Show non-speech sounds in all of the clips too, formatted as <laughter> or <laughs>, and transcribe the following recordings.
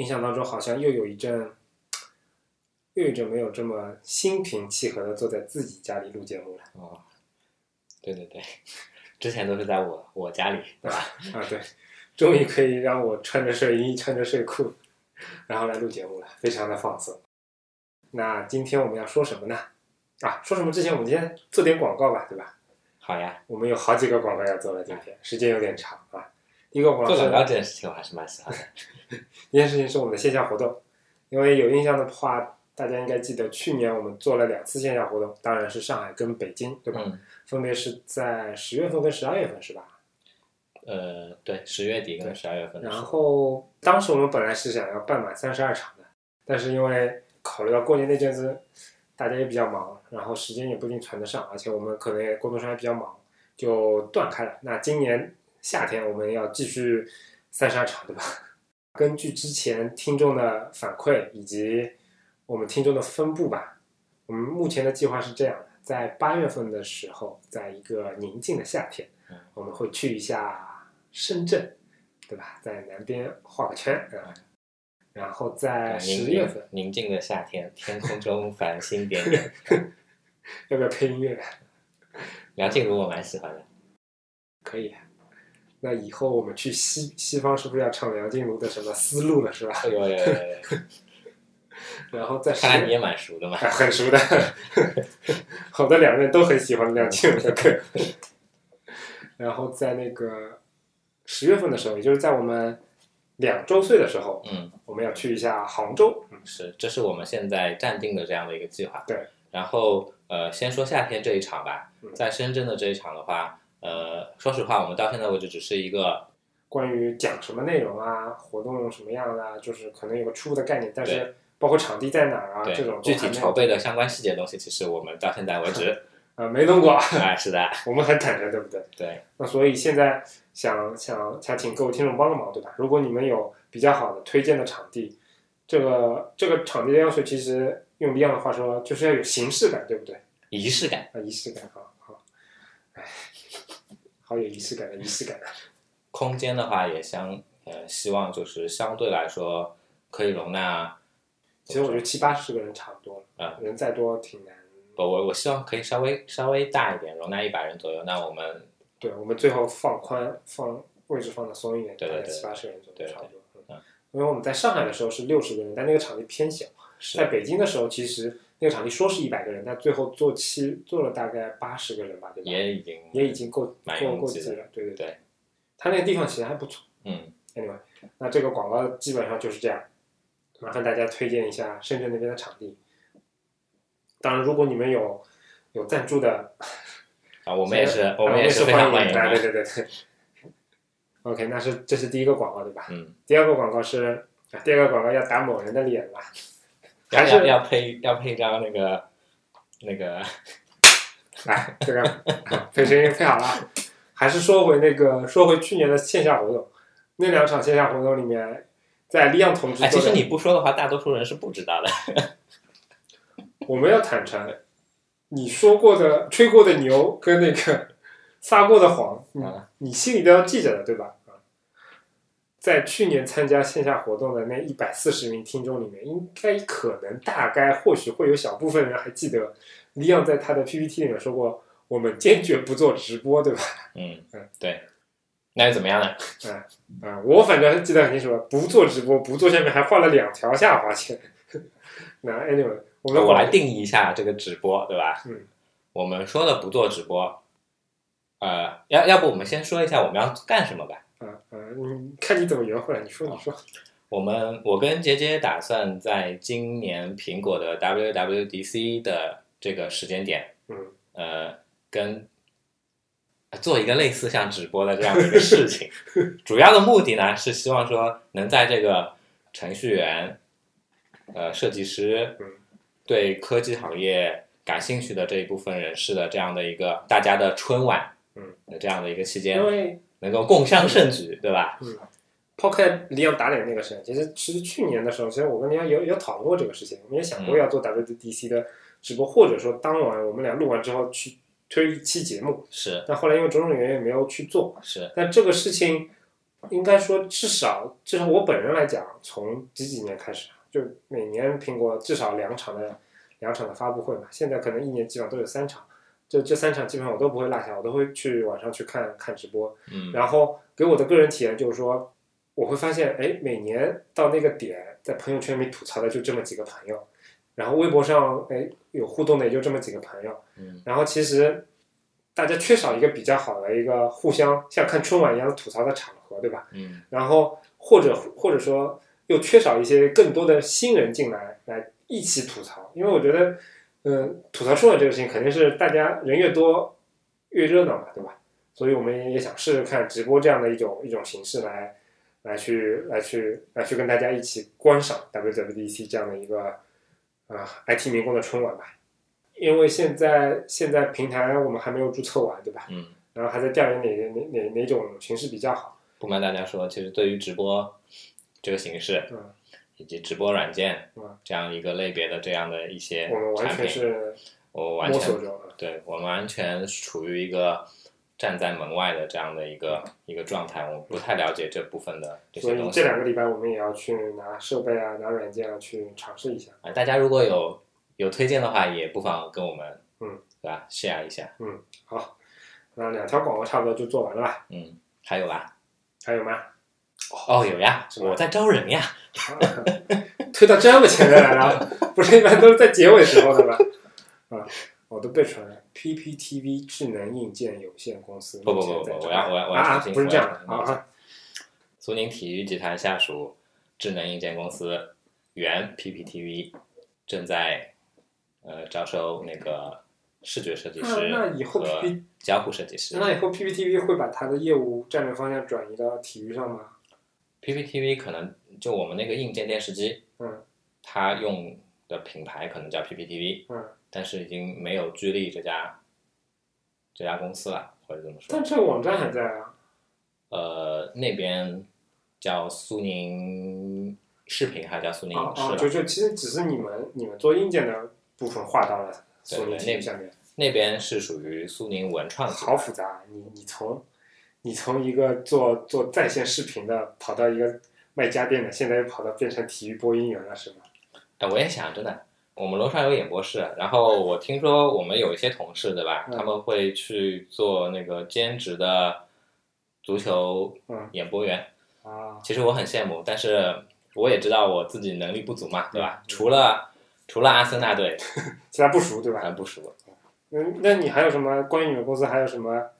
印象当中好像又有一阵，又有一阵没有这么心平气和的坐在自己家里录节目了。哦，对对对，之前都是在我我家里，对吧？啊，对，终于可以让我穿着睡衣、穿着睡裤，然后来录节目了，非常的放松。那今天我们要说什么呢？啊，说什么之前我们今天做点广告吧，对吧？好呀，我们有好几个广告要做了，今天时间有点长啊。第一个广告是做广告这件事情我还是蛮喜欢的。<laughs> 一件事情是我们的线下活动，因为有印象的话，大家应该记得去年我们做了两次线下活动，当然是上海跟北京，对吧？嗯，分别是在十月份跟十二月份，是吧？呃，对，十月底跟十二月份然，后当时我们本来是想要办满三十二场的，但是因为考虑到过年那阵子大家也比较忙，然后时间也不一定传得上，而且我们可能也工作上也比较忙，就断开了。那今年夏天我们要继续三十二场，对吧？<laughs> 根据之前听众的反馈以及我们听众的分布吧，我们目前的计划是这样的：在八月份的时候，在一个宁静的夏天嗯，我们会去一下深圳，对吧？在南边画个圈啊，然后在宁十月份，宁静的夏天，天空中 <laughs> 繁星点点。<laughs> 要不要配音乐？梁静茹我蛮喜欢的，可以。那以后我们去西西方是不是要唱梁静茹的什么思路了，是吧？<laughs> 然后在十看来你也蛮熟的嘛。啊，很熟的，<laughs> 好的两人都很喜欢梁静茹的歌。<laughs> 然后在那个十月份的时候，也就是在我们两周岁的时候，嗯，我们要去一下杭州。嗯，是，这是我们现在暂定的这样的一个计划。对。然后呃，先说夏天这一场吧嗯，在深圳的这一场的话，呃，说实话，我们到现在为止只是一个关于讲什么内容啊，活动什么样的啊，就是可能有个初步的概念，但是包括场地在哪儿啊，这种具体筹备的相关细节东西，其实我们到现在为止，<laughs> 啊没弄过，<laughs> 哎，是的，<laughs> 我们很坦诚，对不对？对，那所以现在想想想请各位听众帮个忙，对吧？如果你们有比较好的推荐的场地，这个这个场地的要求其实用 Beyond 的话说，就是要有形式感，对不对？仪式感。啊，仪式感，好好，哎，好有仪式感的仪式感。空间的话，也相呃，希望就是相对来说可以容纳。其实我觉得七八十个人差不多了，啊人再多挺难。不，我我希望可以稍微稍微大一点，容纳一百人左右。那我们对，我们最后放宽，放位置放的松一点，对对对大概七八十个人左右，差不多。嗯嗯，因为我们在上海的时候是六十个人，但那个场地偏小。在北京的时候，其实那个场地说是一百个人，但最后做七做了大概八十个人吧，对吧？也已经也已经够够够挤了，对对对。他那个地方其实还不错。嗯 Anyway，那这个广告基本上就是这样，麻烦大家推荐一下深圳那边的场地。当然，如果你们有有赞助的，啊，我们 <laughs> 也是啊我们也是非常欢迎的。对。对对对。OK，那是这是第一个广告对吧？嗯，第二个广告是，啊第二个广告要打某人的脸了，要还是要要配要配一张那个那个 <laughs> 来，这个啊配声音配好了，还是说回那个说回去年的线下活动，那两场线下活动里面，在利昂同志哎，其实你不说的话，大多数人是不知道的。<laughs> 我们要坦诚，你说过的、吹过的牛跟那个撒过的谎，你心里都要记着的，对吧？啊，在去年参加线下活动的那一百四十名听众里面，应该可能大概或许会有小部分人还记得，李昂在他的 PPT 里面说过，我们坚决不做直播，对吧？嗯嗯，对。那又怎么样呢？嗯啊，我反正记得很清楚，不做直播，不做下面还画了两条下划线。<laughs> 那 anyway，我们我来定义一下这个直播，对吧？嗯，我们说的不做直播，呃，要要不我们先说一下我们要干什么吧。啊啊，你看你怎么圆回来？你说你说。我们我跟杰杰打算在今年苹果的 WWDC 的这个时间点，嗯，呃，跟呃做一个类似像直播的这样的一个事情。<laughs> 主要的目的呢是希望说能在这个程序员、呃设计师嗯对科技行业感兴趣的这一部分人士的这样的一个大家的春晚，嗯的这样的一个期间因，为能够共襄盛举，对吧？嗯。抛开李阳打脸那个事情，其实其实去年的时候，其实我跟李阳有有讨论过这个事情，我们也想过嗯要做 WWDC 的直播，或者说当晚我们俩录完之后去推一期节目，是。但后来因为种种原因没有去做。是，但这个事情应该说至少至少我本人来讲，从几几年开始，就每年苹果至少两场的两场的发布会嘛，现在可能一年基本上都有三场，就这三场基本上我都不会落下，我都会去晚上去看看直播。嗯然后给我的个人体验就是说，我会发现，哎，每年到那个点，在朋友圈里吐槽的就这么几个朋友，然后微博上，哎，有互动的也就这么几个朋友，嗯然后其实大家缺少一个比较好的一个互相像看春晚一样的吐槽的场合，对吧？嗯然后或者或者说又缺少一些更多的新人进来来一起吐槽，因为我觉得，嗯、吐槽春晚这个事情肯定是大家人越多越热闹嘛，对吧？所以我们也也想试试看直播这样的一种一种形式来来去来去来去跟大家一起观赏 WWDC 这样的一个啊、IT 民工的春晚吧。因为现在现在平台我们还没有注册完，对吧？嗯，然后还在调研哪哪哪哪种形式比较好。不瞒大家说，其实对于直播这个形式，嗯，以及直播软件嗯这样一个类别的这样的一些我们完产品，全是我完全。对我们完全处于一个站在门外的这样的一个一个状态，我们不太了解这部分的这所以些东西这。两个礼拜我们也要去拿设备啊、拿软件啊去尝试一下。啊，大家如果有有推荐的话，也不妨跟我们，嗯，对吧？share 一下，嗯好，那两条广告差不多就做完了吧？嗯，还有吧？还有吗？哦，有呀，我在招人呀。<laughs> 推到这么前面来了，不是一般都是在结尾时候的吗？啊，我都背出来了。PPTV 智能硬件有限公司。不不不不我要我要我要啊，重新不是这样的啊啊，苏宁体育集团下属智能硬件公司原 PPTV 正在呃招收那个视觉设计师和交互设计师。那以后 PPTV 会把它的业务战略方向转移到体育上吗？PPTV 可能就我们那个硬件电视机，嗯，它用的品牌可能叫 PPTV，嗯，但是已经没有居力这家这家公司了，或者这么说但。这个网站还在啊。呃，那边叫苏宁视频，还叫苏宁啊啊，影视了。就就其实只是你们你们做硬件的部分划到了索尼对对那体育下面，那边是属于苏宁文创好复杂。你你从你从一个做做在线视频的跑到一个卖家电的，现在又跑到变成体育播音员了，是吗？哎，我也想，真的，我们楼上有演播室，然后我听说我们有一些同事，对吧？嗯他们会去做那个兼职的足球嗯演播员。啊，其实我很羡慕，但是我也知道我自己能力不足嘛，对吧？嗯除了除了阿森纳队，<laughs> 其他不熟对吧？还不熟。嗯，那你还有什么关于你们公司还有什么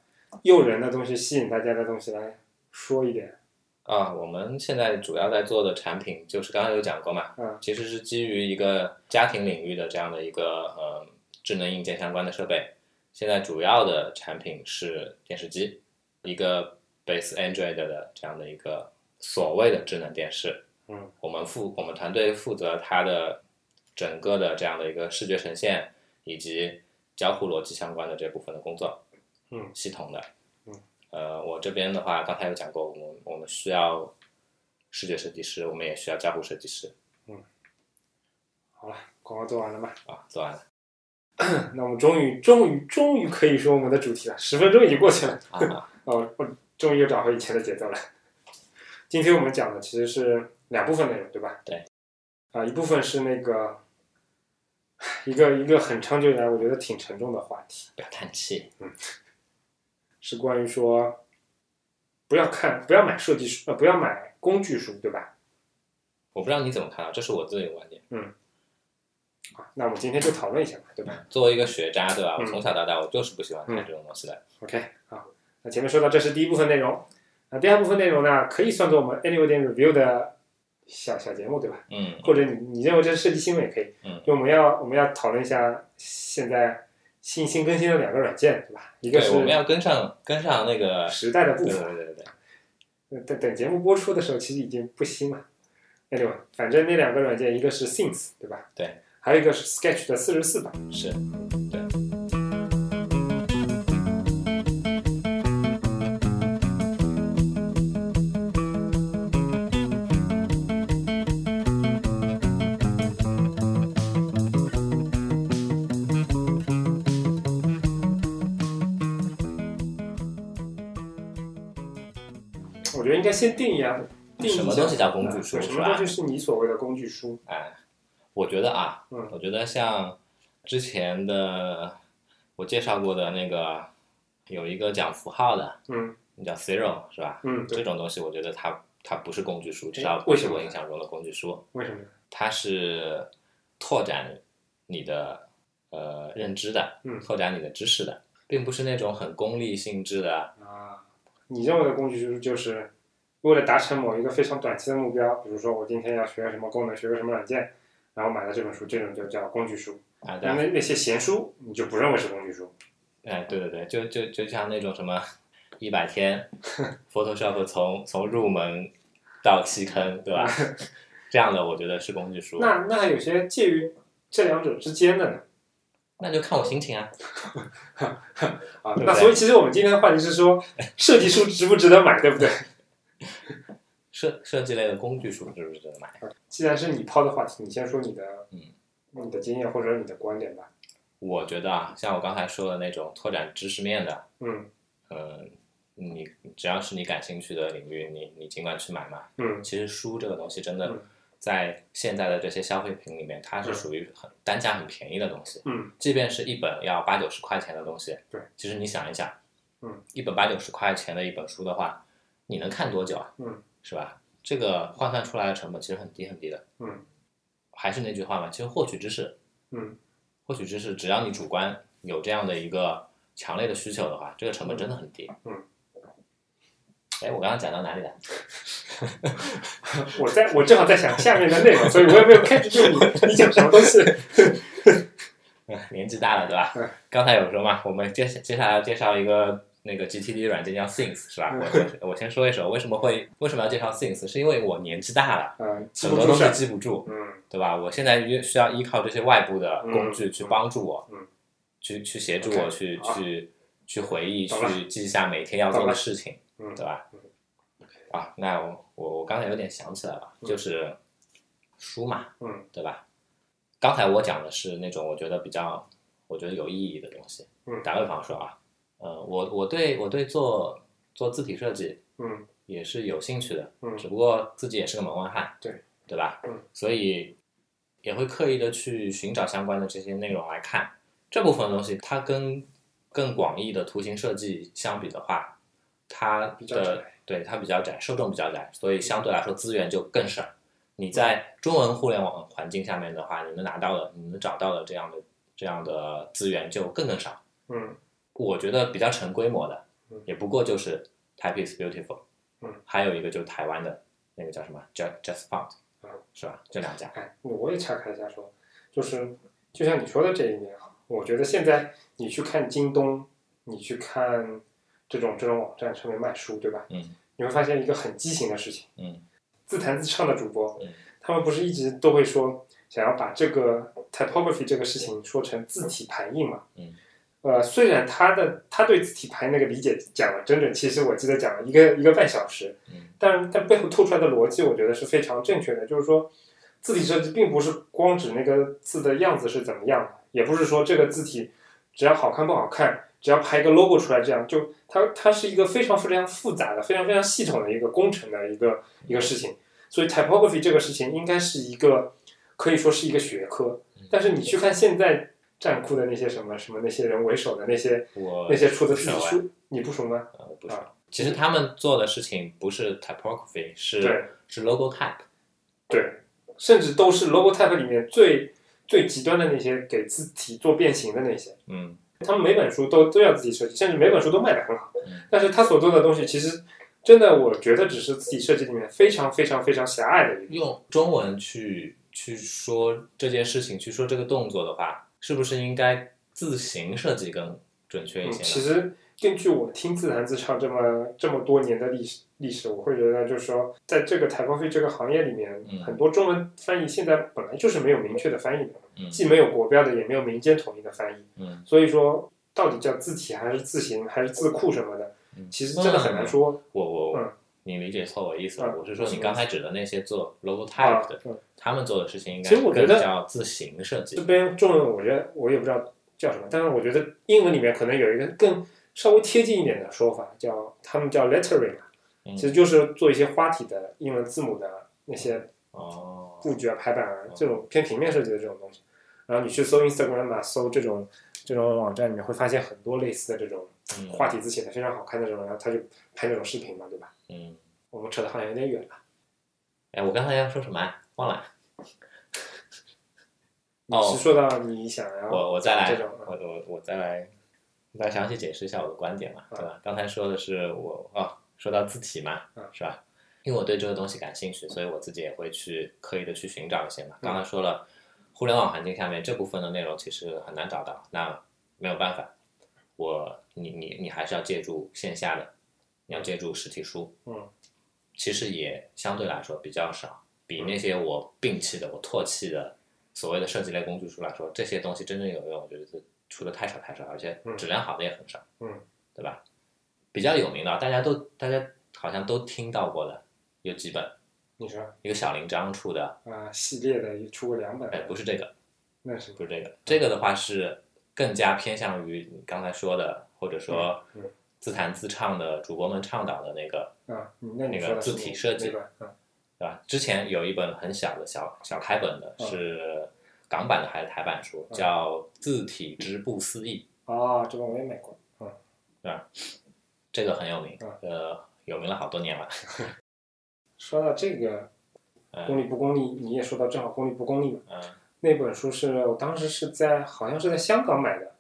诱人的东西、吸引大家的东西来说一点？啊，我们现在主要在做的产品就是刚刚有讲过嘛，嗯其实是基于一个家庭领域的这样的一个呃智能硬件相关的设备。现在主要的产品是电视机，一个 base Android 的这样的一个所谓的智能电视。嗯，我们负我们团队负责它的整个的这样的一个视觉呈现以及交互逻辑相关的这部分的工作。嗯，系统的。嗯，呃，我这边的话，刚才有讲过，我们我们需要视觉设计师，我们也需要交互设计师嗯好了，广告做完了吗？啊。做完了 <coughs> 那我们终于终于终于可以说我们的主题了，十分钟已经过去了。啊，<laughs> 哦，我终于又找回以前的节奏了。今天我们讲的其实是两部分内容，对吧？对。啊，一部分是那个一个一个很长久以来我觉得挺沉重的话题，不要叹气。是关于说不要看不要买设计书呃不要买工具书，对吧？我不知道你怎么看啊，这是我自己的观点。嗯啊，那我们今天就讨论一下吧，对吧作为一个学渣，对吧？嗯我从小到大我就是不喜欢看这种东西的。？OK，好，那前面说到这是第一部分内容，那第二部分内容呢，可以算作我们 Anyway 点 Review 的小小节目，对吧？嗯或者你你认为这是设计新闻也可以。嗯，就我们要我们要讨论一下现在新新更新了两个软件，对吧？一个对，是我们要跟上跟上那个。时代的步伐。对对对等等节目播出的时候，其实已经不新了。Anyway，反正那两个软件，一个是 Things，对吧？对。还有一个是 Sketch 的四十四版。是，先定义啊，定义什么东西叫工具书什么东西是你所谓的工具书？哎，我觉得啊，嗯我觉得像之前的我介绍过的那个有一个讲符号的，嗯你叫 Zero 是吧？嗯，这种东西我觉得它它不是工具书，至哎少不是为什么我印象中的工具书，为什么呢？它是拓展你的呃认知的，嗯拓展你的知识的，并不是那种很功利性质的。啊，你认为的工具书就是为了达成某一个非常短期的目标，比如说我今天要学个什么功能，学个什么软件，然后买了这本书，这种就叫工具书。啊，对啊，那那那些闲书，你就不认为是工具书。哎，对对对，就就就像那种什么一百天 <laughs> Photoshop 从从入门到弃坑，对吧？<laughs> 这样的我觉得是工具书，那那还有些介于这两者之间的呢？那就看我心情啊。<laughs> 啊，对不对那所以其实我们今天的话题是说，设计书值不值得买，对不对？<laughs> 设设计类的工具书是不是值得买？既然是你抛的话题，你先说你的，嗯，你的经验或者你的观点吧。我觉得啊，像我刚才说的那种拓展知识面的，嗯嗯，你只要是你感兴趣的领域，你你尽管去买嘛。嗯其实书这个东西真的嗯在现在的这些消费品里面，它是属于很单价很便宜的东西。嗯即便是一本要八九十块钱的东西，对，其实你想一想，嗯，一本八九十块钱的一本书的话，你能看多久啊？嗯，是吧？这个换算出来的成本其实很低很低的。嗯，还是那句话嘛，其实获取知识，嗯，获取知识，只要你主观有这样的一个强烈的需求的话，这个成本真的很低。嗯。哎，我刚刚讲到哪里了？<laughs> 我在我正好在想下面的内容，所以我也没有 catch 住你你讲什么东西。<laughs> 嗯年纪大了，对吧？嗯刚才有说嘛，我们接接下来要介绍一个那个 GTD 软件叫 Things，是吧？我我我先说一说为什么会为什么要介绍 Things，是因为我年纪大了，嗯，很多东西。记不住，嗯对吧？我现在需需要依靠这些外部的工具嗯去帮助我，嗯去去协助我去去去回忆，去记下每天要做的事情，嗯对吧？啊，那我我我刚才有点想起来了，嗯就是书嘛，嗯，对吧？刚才我讲的是那种我觉得比较我觉得有意义的东西。嗯打个比方说啊，呃，我我对我对做做字体设计嗯也是有兴趣的，嗯只不过自己也是个门外汉，对对吧？嗯，所以也会刻意的去寻找相关的这些内容来看。这部分东西它跟更广义的图形设计相比的话，它的对它比较窄，受众比较窄，所以相对来说资源就更少。你在中文互联网环境下面的话，你能拿到的、你能找到的这样的这样的资源就更更少。嗯我觉得比较成规模的嗯，也不过就是 Type is Beautiful，嗯，还有一个就是台湾的那个叫什么 Just Just Font，嗯是吧？这两家，哎，我也岔开一下说，就是就像你说的这一点啊，我觉得现在你去看京东，你去看这种这种网站上面卖书，对吧？嗯你会发现一个很畸形的事情，嗯自弹自唱的主播，嗯他们不是一直都会说想要把这个 typography 这个事情说成字体排印嘛？嗯。呃，虽然他的他对字体排那个理解讲了整整，其实我记得讲了一个一个半小时，嗯但但背后透出来的逻辑，我觉得是非常正确的，就是说，字体设计并不是光指那个字的样子是怎么样的，也不是说这个字体只要好看不好看，只要排一个 logo 出来，这样就它它是一个非常非常复杂的、非常非常系统的一个工程的一个一个事情。所以 typography 这个事情应该是一个可以说是一个学科，但是你去看现在站酷的那些什么什么那些人为首的那些我那些出的字书，你不熟吗？啊我不熟啊。其实他们做的事情不是 typography，是是 logo type。对，甚至都是 logo type 里面最最极端的那些给字体做变形的那些。嗯他们每本书都都要自己设计，甚至每本书都卖得很好嗯。但是他所做的东西，其实真的我觉得只是自己设计里面非常非常非常狭隘的一个。用中文去去说这件事情，去说这个动作的话，是不是应该字形设计更准确一嗯，些呢？其实根据我听自弹自唱这么这么多年的历史历史，我会觉得就是说，在这个 typography 这个行业里面，嗯很多中文翻译现在本来就是没有明确的翻译的，嗯既没有国标的，也没有民间统一的翻译。嗯所以说，到底叫字体还是字形还是字库什么的，嗯其实真的很难说。我我、嗯你理解错我意思了，嗯我是说你刚才指的那些做 logo 啊。type 的，，嗯他们做的事情应该其实我觉得更叫自行设计。这。边中文我觉得我也不知道叫什么，但是我觉得英文里面可能有一个更稍微贴近一点的说法，叫他们叫 lettering，嗯。其实就是做一些花体的英文字母的那些哦，布局啊、排版啊这种偏平面设计的这种东西。然后你去搜 Instagram 啊，搜这种这种网站，你会发现很多类似的这种嗯。花体字写的非常好看的这种，然后他就拍那种视频嘛，对吧？嗯，我们扯的好像有点远了。哎，我刚才要说什么啊？忘了。<laughs> 你是说到你想要哦我我再来，我我我再来，再详细解释一下我的观点嘛，对吧？刚才说的是我哦，说到字体嘛嗯，是吧？因为我对这个东西感兴趣，所以我自己也会去刻意的去寻找一些嘛。刚才说了，互联网环境下面这部分的内容其实很难找到，那没有办法，我你你你还是要借助线下的，你要借助实体书，嗯，其实也相对来说比较少，比那些我摒弃的、我唾弃的所谓的设计类工具书来说，这些东西真正有用，我觉得是出的太少太少，而且质量好的也很少，嗯，对吧？比较有名的，大家都大家好像都听到过的，有几本，你说。一个小林章出的，啊，系列的出过两本，哎，不是这个，那是。不是这个，这个的话是更加偏向于你刚才说的，或者说自弹自唱的主播们倡导的那个，啊，那那个字体设计嗯。对吧？之前有一本很小的小小开本的，嗯。是港版的还是台版书，嗯。叫《字体之不思议哦，这本我也买过，嗯，》，对吧？这个很有名嗯，呃，有名了好多年了。<laughs> 说到这个功嗯利不功利，你也说到正好功利不功利嘛。嗯。那本书是我当时是在好像是在香港买的，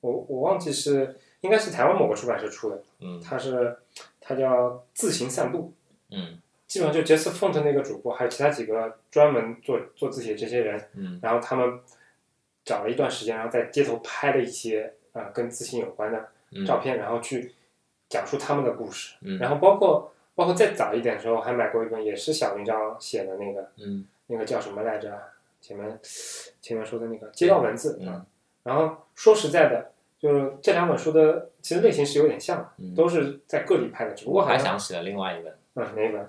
我我忘记是应该是台湾某个出版社出的，嗯它是它叫自行散步，嗯基本上就杰斯 font 那个主播，还有其他几个专门做做字体的这些人，嗯然后他们找了一段时间，然后在街头拍了一些啊、呃跟字形有关的嗯照片，然后去讲述他们的故事。嗯然后包括包括再早一点的时候，还买过一本也是小林章写的那个嗯那个叫什么来着？前面前面说的那个街道文字嗯啊。然后说实在的，就是这两本书的其实类型是有点像的，嗯，都是在各地拍的，只不我还过好像想起了另外一本，嗯哪一本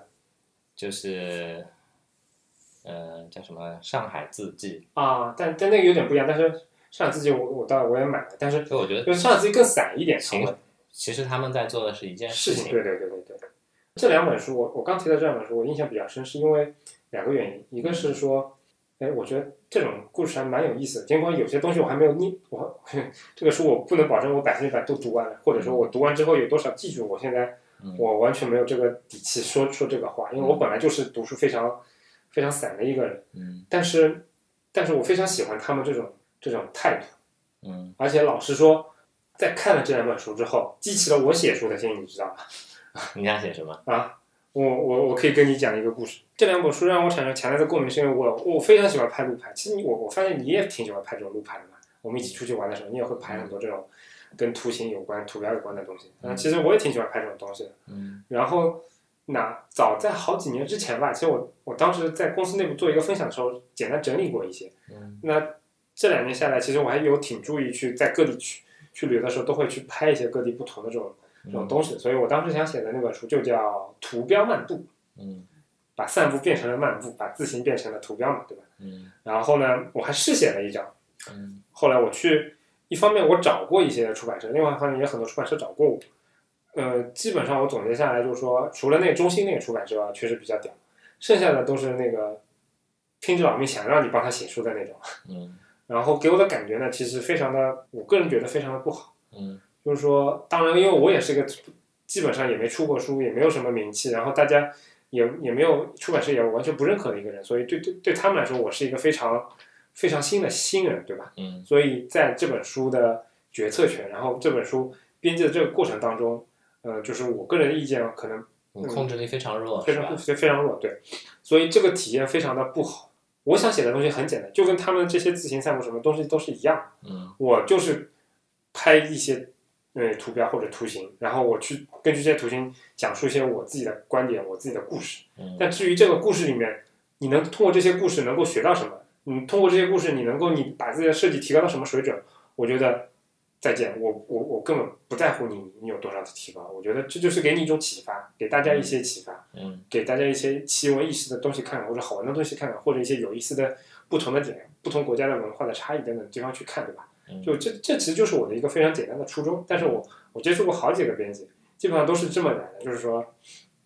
就是呃叫什么《上海字迹啊？但但那个有点不一样，但是上海字迹我我当然我也买了，但是》，所以我觉得就是上海字迹更散一点，行其实他们在做的是一件事情，情。对对对对对。这两本书，我我刚提到这两本书，我印象比较深，是因为两个原因，一个是说，哎，我觉得这种故事还蛮有意思的，尽管有些东西我还没有念，我 <laughs> 这个书我不能保证我百分之百都读完了，或者说我读完之后有多少记住，我现在嗯我完全没有这个底气说说这个话，因为我本来就是读书非常非常散的一个人，嗯但是但是我非常喜欢他们这种这种态度。嗯而且老实说，在看了这两本书之后，激起了我写书的心，你知道吗？<laughs> 你想写什么？啊，我我我可以跟你讲一个故事。这两本书让我产生强烈的共鸣，是因为我我非常喜欢拍路牌。其实你我我发现你也挺喜欢拍这种路牌的嘛。我们一起出去玩的时候，你也会拍很多这种跟图形有关、图标有关的东西。嗯，其实我也挺喜欢拍这种东西的。嗯然后，那早在好几年之前吧，其实我我当时在公司内部做一个分享的时候，简单整理过一些。嗯那这两年下来，其实我还有挺注意去在各地去去旅游的时候，都会去拍一些各地不同的这种这种东西。所以我当时想写的那本书就叫《图标漫步》，嗯把散步变成了漫步，把字形变成了图标嘛，对吧？嗯然后呢，我还试写了一张。嗯后来我去，一方面我找过一些出版社，另外一方面也很多出版社找过我。呃，基本上我总结下来就是说，除了那个中心那个出版社啊确实比较屌，剩下的都是那个拼着老命想让你帮他写书的那种。嗯 <laughs> 然后给我的感觉呢，其实非常的，我个人觉得非常的不好。嗯就是说，当然，因为我也是个基本上也没出过书，也没有什么名气，然后大家也也没有出版社也完全不认可的一个人，所以对对对他们来说，我是一个非常非常新的新人，对吧？嗯所以在这本书的决策权，然后这本书编辑的这个过程当中，呃，就是我个人的意见可能你控制力非常弱，非？常非非常弱，对，所以这个体验非常的不好。我想写的东西很简单，就跟他们这些自行散步什么东西都是一样。嗯我就是拍一些呃图标或者图形，然后我去根据这些图形讲述一些我自己的观点、我自己的故事。嗯但至于这个故事里面，你能通过这些故事能够学到什么？你通过这些故事，你能够你把自己的设计提高到什么水准？我觉得再见，我我我根本不在乎你你有多少的提高。我觉得这就是给你一种启发，给大家一些启发。嗯给大家一些奇闻异事的东西看看，或者好玩的东西看看，或者一些有意思的不同的点、不同国家的文化的差异等等地方去看，对吧？就这这其实就是我的一个非常简单的初衷。但是我我接触过好几个编辑，基本上都是这么来的，就是说，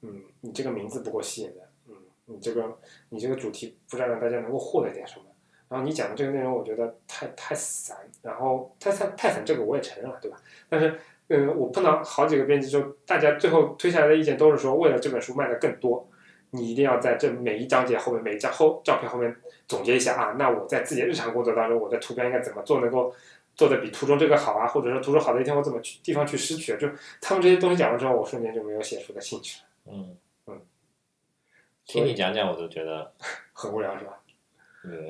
嗯，你这个名字不够吸引人，嗯，你这个你这个主题不知道让大家能够获得点什么。然后你讲的这个内容，我觉得太太散，然后太太太散，这个我也承认了，对吧？但是，嗯，我碰到好几个编辑，就大家最后推下来的意见都是说，为了这本书卖的更多，你一定要在这每一章节后面、每一张后照片后面总结一下啊。那我在自己的日常工作当中，我的图标应该怎么做，能够做的比图中这个好啊？或者说图中好的一天，我怎么去地方去失去？就他们这些东西讲完之后，我瞬间就没有写书的兴趣了。嗯嗯，听你讲讲，我都觉得 <laughs> 很无聊，是吧？嗯，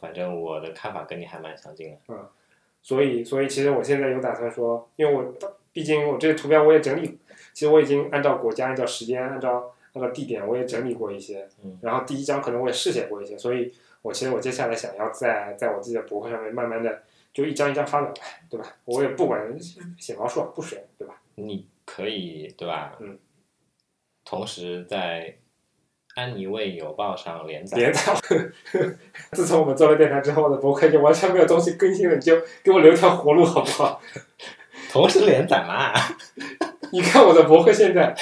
反正我的看法跟你还蛮相近的。嗯，所以，所以其实我现在有打算说，因为我毕竟我这些图标我也整理，其实我已经按照国家、按照时间、按照按照地点，我也整理过一些。嗯，然后第一章可能我也试写过一些，所以我其实我接下来想要在在我自己的博客上面慢慢的就一张一张发表呗，对吧？我也不管写毛数不写，对吧？你可以对吧？嗯，同时在。安妮卫邮报上连载，连载。<laughs> 自从我们做了电台之后，我的博客就完全没有东西更新了，你就给我留条活路好不好？<laughs> 同时连载嘛？<laughs> 你看我的博客现在，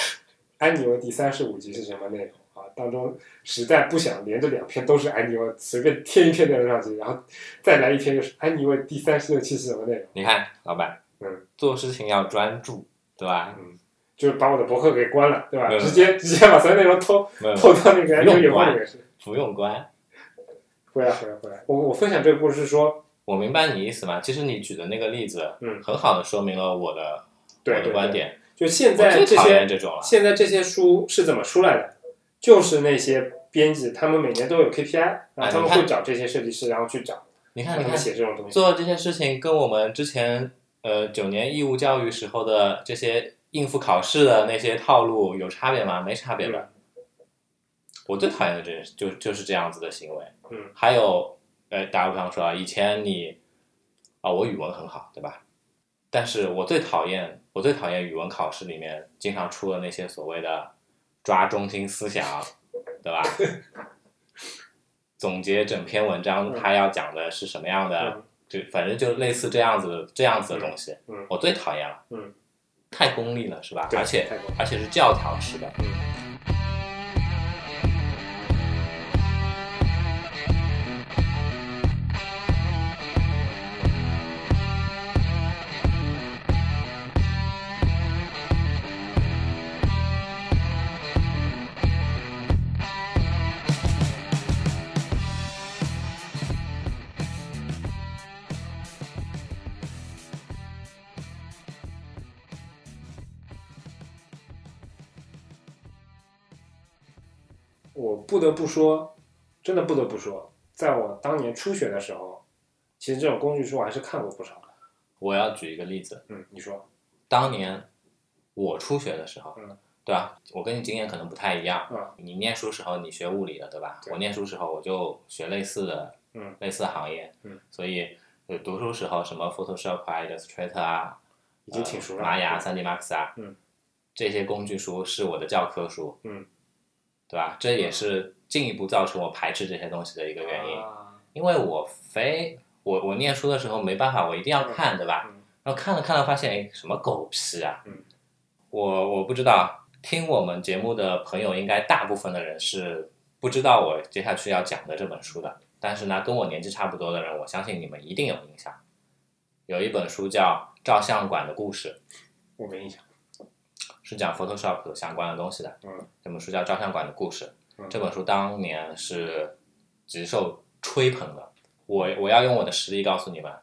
安妮卫第三十五集是什么内容啊？当中实在不想连着两篇都是安妮卫，随便添一篇内容上去，然后再来一篇就是安妮卫第三十六期是什么内容？你看，老板，嗯，做事情要专注，对吧？嗯。就是把我的博客给关了，对吧？直接直接把所有内容偷偷到那个不用关，不用关。回来回来回来，我我分享这个故事是说，我明白你意思嘛？其实你举的那个例子，嗯，很好的说明了我的我的观点。就现在这些现在这些书是怎么出来的？就是那些编辑，他们每年都有 KPI，然后他们会找这些设计师，然后去找。你看，你看写这种东西，做这些事情跟我们之前呃九年义务教育时候的这些。应付考试的那些套路有差别吗？没差别吧。我最讨厌的这就就是这样子的行为。嗯。还有，呃，打个比方说啊，以前你，啊，我语文很好，对吧？但是我最讨厌，我最讨厌语文考试里面经常出的那些所谓的抓中心思想，对吧？总结整篇文章，他要讲的是什么样的？就反正就类似这样子这样子的东西。嗯。我最讨厌了。嗯。太功利了，是吧？而且而且是教条式的。不得不说，真的不得不说，在我当年初学的时候，其实这种工具书我还是看过不少的。我要举一个例子，嗯，你说，当年我初学的时候，嗯，对吧？我跟你经验可能不太一样，嗯，你念书时候你学物理的，对吧？我念书时候我就学类似的，嗯，类似的行业，嗯，所以读书时候什么 Photoshop 啊、Illustrator 啊，已经挺熟了，玛雅、3D Max 啊，嗯，这些工具书是我的教科书，嗯。对吧？这也是进一步造成我排斥这些东西的一个原因，因为我非我我念书的时候没办法，我一定要看，对吧？然后看了看了，发现哎，什么狗屁啊！我我不知道，听我们节目的朋友应该大部分的人是不知道我接下去要讲的这本书的，但是呢，跟我年纪差不多的人，我相信你们一定有印象。有一本书叫《照相馆的故事》，我没印象。是讲 Photoshop 相关的东西的，嗯，这本书叫《照相馆的故事》，嗯，这本书当年是极受吹捧的。我我要用我的实力告诉你们，《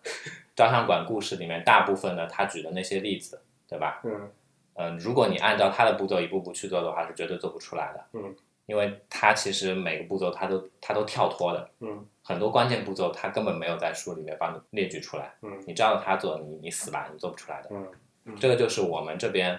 照相馆故事》里面大部分的他举的那些例子，对吧？嗯，嗯，如果你按照他的步骤一步步去做的话，是绝对做不出来的。嗯，因为他其实每个步骤他都他都跳脱的，嗯，很多关键步骤他根本没有在书里面帮你列举出来。嗯，你照着他做，你你死吧，你做不出来的。嗯，这个就是我们这边。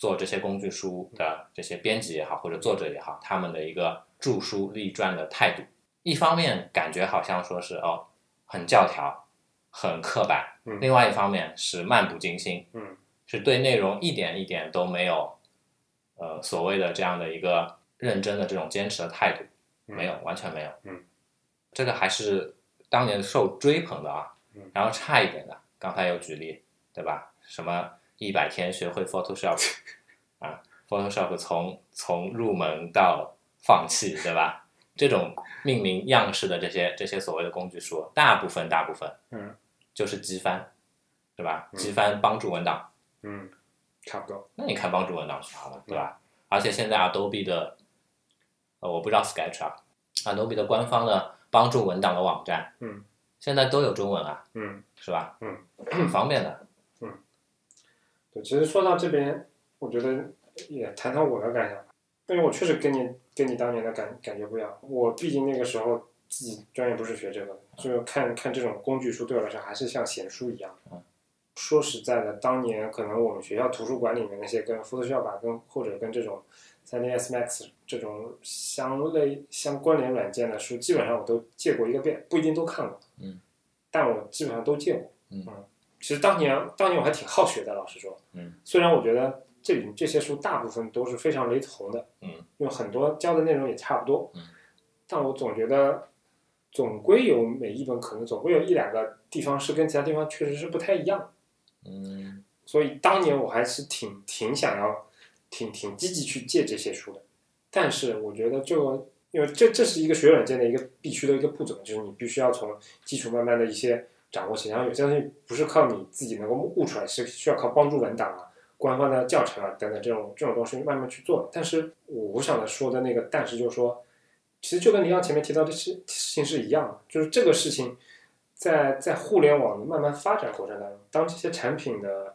做这些工具书的这些编辑也好，或者作者也好，他们的一个著书立传的态度，一方面感觉好像说是哦很教条、很刻板，另外一方面是漫不经心，嗯，是对内容一点一点都没有，呃所谓的这样的一个认真的这种坚持的态度，没有，完全没有，嗯，这个还是当年受追捧的啊，嗯，然后差一点的，刚才有举例，对吧？什么？一百天学会 Photoshop，啊 Photoshop 从从入门到放弃，对吧？这种命名样式的这些这些所谓的工具书，大部分大部分嗯就是机翻，对吧？嗯机翻帮助文档，嗯，差不多。那你看帮助文档就好了，对吧？而且现在 Adobe 的，呃，我不知道 Sketch 啊，Adobe 的官方的帮助文档的网站，嗯，现在都有中文啊，嗯，是吧？嗯，很方便的。对，其实说到这边，我觉得也谈谈我的感想吧，因为我确实跟你跟你当年的感感觉不一样。我毕竟那个时候自己专业不是学这个的，就看看这种工具书对我来说还是像闲书一样。嗯说实在的，当年可能我们学校图书馆里面那些跟 Photoshop 啊，跟或者跟这种 3ds Max 这种相类相关联软件的书，基本上我都借过一个遍，不一定都看过。嗯，但我基本上都借过。嗯其实当年当年我还挺好学的，老实说。嗯，虽然我觉得这里这些书大部分都是非常雷同的。嗯，因为很多教的内容也差不多。嗯，但我总觉得，总归有每一本可能总归有一两个地方是跟其他地方确实是不太一样。嗯所以当年我还是挺挺想要，挺挺积极去借这些书的。但是我觉得就因为这这是一个学软件的一个必须的一个步骤，就是你必须要从基础慢慢的一些掌握起，然后有些东西不是靠你自己能够悟出来，是需要靠帮助文档啊、官方的教程啊等等这种这种东西慢慢去做。但是我想的说的那个，但是就是说，其实就跟林阳前面提到的事事情是一样的，就是这个事情在在互联网的慢慢发展过程当中，当这些产品的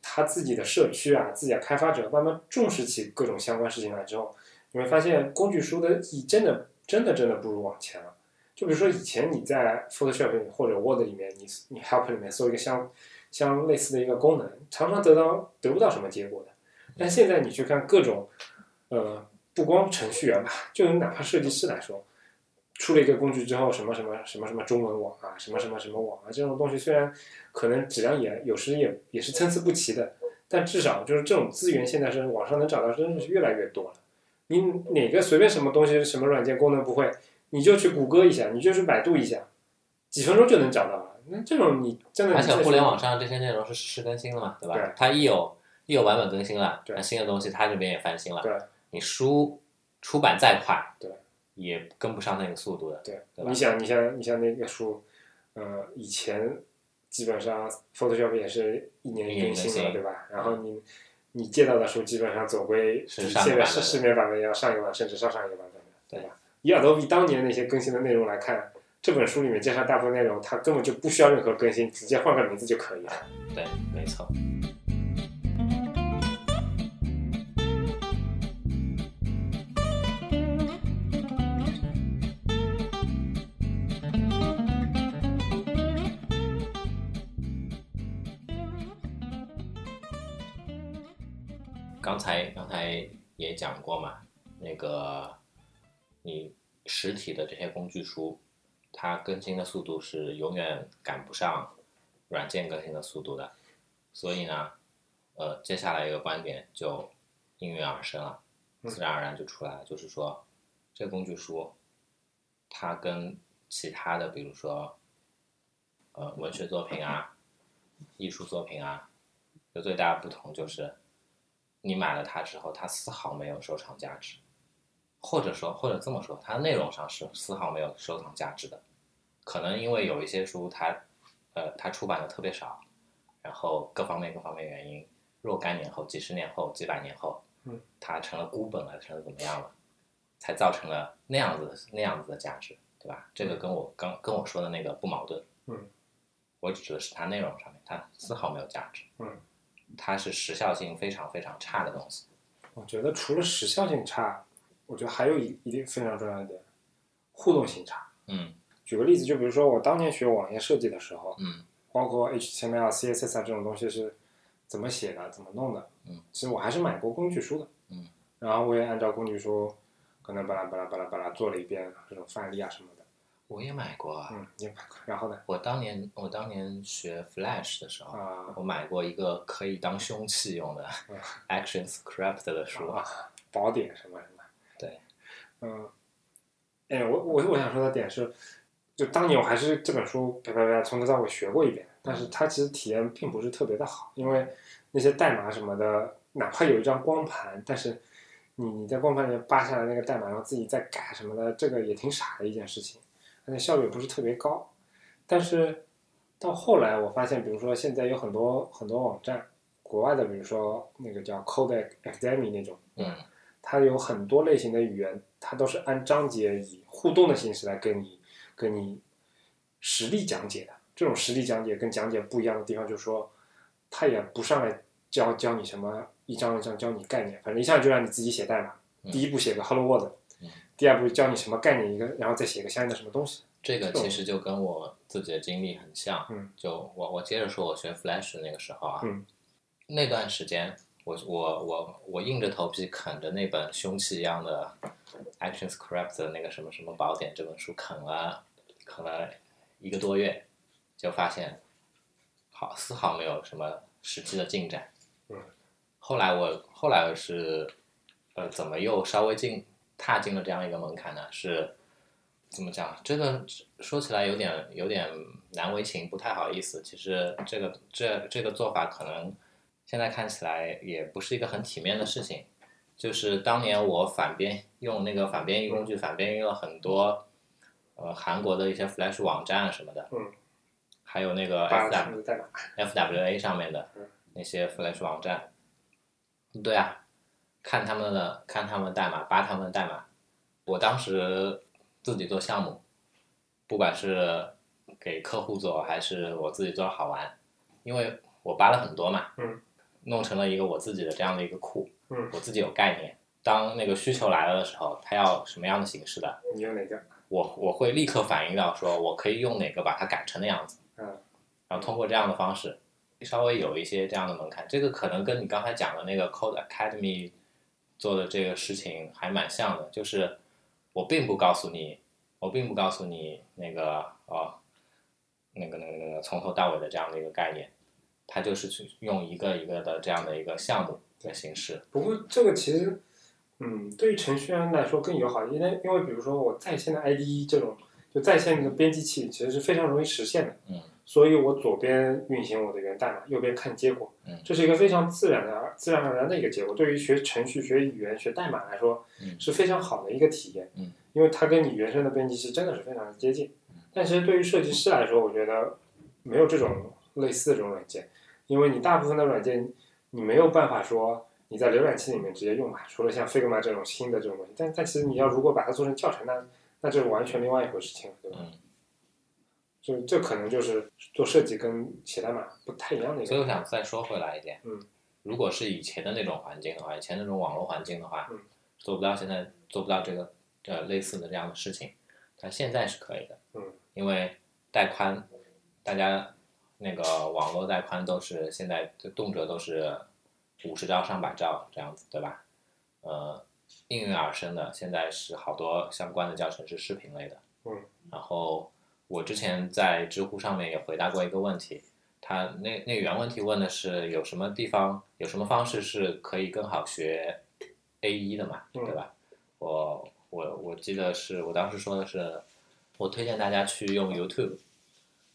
他自己的社区啊、自己的开发者慢慢重视起各种相关事情来之后，你会发现工具书的意真的真的真的不如往前了。就比如说以前你在 Photoshop 里或者 Word 里面，你你 Help 里面搜一个相相类似的一个功能，常常得到得不到什么结果的。但现在你去看各种，呃，不光程序员吧，就哪怕设计师来说，出了一个工具之后，什么什么什么什么中文网啊，什么什么什么网啊，这种东西虽然可能质量也有时也也是参差不齐的，但至少就是这种资源现在是网上能找到真的是越来越多了。你哪个随便什么东西、什么软件功能不会，你就去谷歌一下，你就去百度一下，几分钟就能找到了。那这种你真的，而且互联网上这些内容是实时更新的嘛，对吧？对它一有一有版本更新了，对那新的东西它这边也翻新了。对，你书出版再快，对，也跟不上那个速度的。对，对吧你想，你像你像那个书，呃，以前基本上 Photoshop 也是一年一更新了，对吧？然后你你借到的书基本上总归是比现在市市面版本要上一个版，甚至上上一个版本的，对对吧？以 Adobe 当年那些更新的内容来看，这本书里面介绍大部分内容，它根本就不需要任何更新，直接换个名字就可以了。对，没错。刚才刚才也讲过嘛，那个你实体的这些工具书，它更新的速度是永远赶不上软件更新的速度的，所以呢，呃，接下来一个观点就应运而生了，自然而然就出来了，就是说，这工具书，它跟其他的，比如说，呃，文学作品啊、艺术作品啊，有最大的不同就是，你买了它之后，它丝毫没有收藏价值，或者说，或者这么说，它内容上是丝毫没有收藏价值的，可能因为有一些书它，呃，它出版的特别少，然后各方面各方面原因，若干年后、几十年后、几百年后，嗯，它成了孤本了，成了怎么样了，才造成了那样子的那样子的价值，对吧？这个跟我刚跟我说的那个不矛盾，嗯，我指的是它内容上面，它丝毫没有价值，嗯，它是时效性非常非常差的东西，我觉得除了时效性差，我觉得还有一一定非常重要的点，互动性差。嗯。举个例子，就比如说我当年学网页设计的时候，嗯。包括 HTML、CSS 啊这种东西是怎么写的、怎么弄的，嗯，其实我还是买过工具书的，嗯，然后我也按照工具书，可能巴拉巴拉巴拉巴拉做了一遍这种范例啊什么的，我也买过啊，嗯，你也买过，然后呢，我当年我当年学 Flash 的时候，啊我买过一个可以当凶器用的嗯 <laughs> Action Script 的书，啊，宝典什么什么，对，嗯，哎，我我我想说的点是，就当年我还是这本书啪啪啪从头到尾学过一遍，但是它其实体验并不是特别的好，因为那些代码什么的哪怕有一张光盘，但是你你在光盘里扒下来那个代码，然后自己再改什么的，这个也挺傻的一件事情，而且效率不是特别高。但是到后来我发现，比如说现在有很多很多网站，国外的，比如说那个叫 Code Academy 那种，嗯它有很多类型的语言，它都是按章节以互动的形式来跟你跟你实例讲解的。这种实例讲解跟讲解不一样的地方，就是说，它也不上来教教你什么一章一章教你概念，反正一下就让你自己写代码。嗯第一步写个 Hello World，嗯第二步教你什么概念一个，然后再写个相应的什么东西。这个其实就跟我自己的经历很像。嗯就我我接着说，我学 Flash 的那个时候啊，嗯那段时间，我我我我硬着头皮啃着那本凶器一样的 Actions Correct 的那个什么什么宝典这本书啃了啃了一个多月，就发现好丝毫没有什么实际的进展。嗯，后来我后来我是呃怎么又稍微进踏进了这样一个门槛呢？是怎么讲？这个说起来有点有点难为情，不太好意思。其实这个这这个做法可能现在看起来也不是一个很体面的事情。就是当年我反编用那个反编译工具反编译了很多呃韩国的一些 Flash 网站什么的，嗯，还有那个。FWA 上面的嗯那些 Flash 网站，对啊，看他们的看他们的代码，扒他们的代码。我当时自己做项目，不管是给客户做还是我自己做好玩，因为我扒了很多嘛，嗯，弄成了一个我自己的这样的一个库，嗯我自己有概念。当那个需求来了的时候，它要什么样的形式的，你用哪个？我我会立刻反应到说，我可以用哪个把它改成那样子，嗯，然后通过这样的方式，稍微有一些这样的门槛。这个可能跟你刚才讲的那个 Code Academy 做的这个事情还蛮像的，就是我并不告诉你，我并不告诉你那个哦，那个那个那个从头到尾的这样的一个概念，它就是去用一个一个的这样的一个项目的形式，不过这个其实，嗯，对于程序员来说更友好，因为因为比如说我在线的 IDE 这种就在线的编辑器其实是非常容易实现的，嗯，所以我左边运行我的源代码，右边看结果，嗯这是一个非常自然的、自然而然的一个结果。对于学程序、学语言、学代码来说，嗯是非常好的一个体验，嗯，因为它跟你原生的编辑器真的是非常的接近。但其实对于设计师来说，我觉得没有这种类似的这种软件，因为你大部分的软件你没有办法说你在浏览器里面直接用嘛，除了像 Figma 这种新的这种东西，但但其实你要如果把它做成教程，那那这是完全另外一回事情了，对吧？嗯，就这可能就是做设计跟写代码不太一样的一所以我。想再说回来一点，嗯，如果是以前的那种环境的话，以前那种网络环境的话，嗯做不到现在做不到这个呃类似的这样的事情，但现在是可以的，嗯，因为带宽，大家那个网络带宽都是现在动辄都是五十兆上百兆这样子，对吧？呃，应运而生的，现在是好多相关的教程是视频类的，嗯，然后我之前在知乎上面也回答过一个问题，他那那原问题问的是有什么地方有什么方式是可以更好学 A 一的嘛，嗯对吧？我我我记得是我当时说的是，我推荐大家去用 YouTube，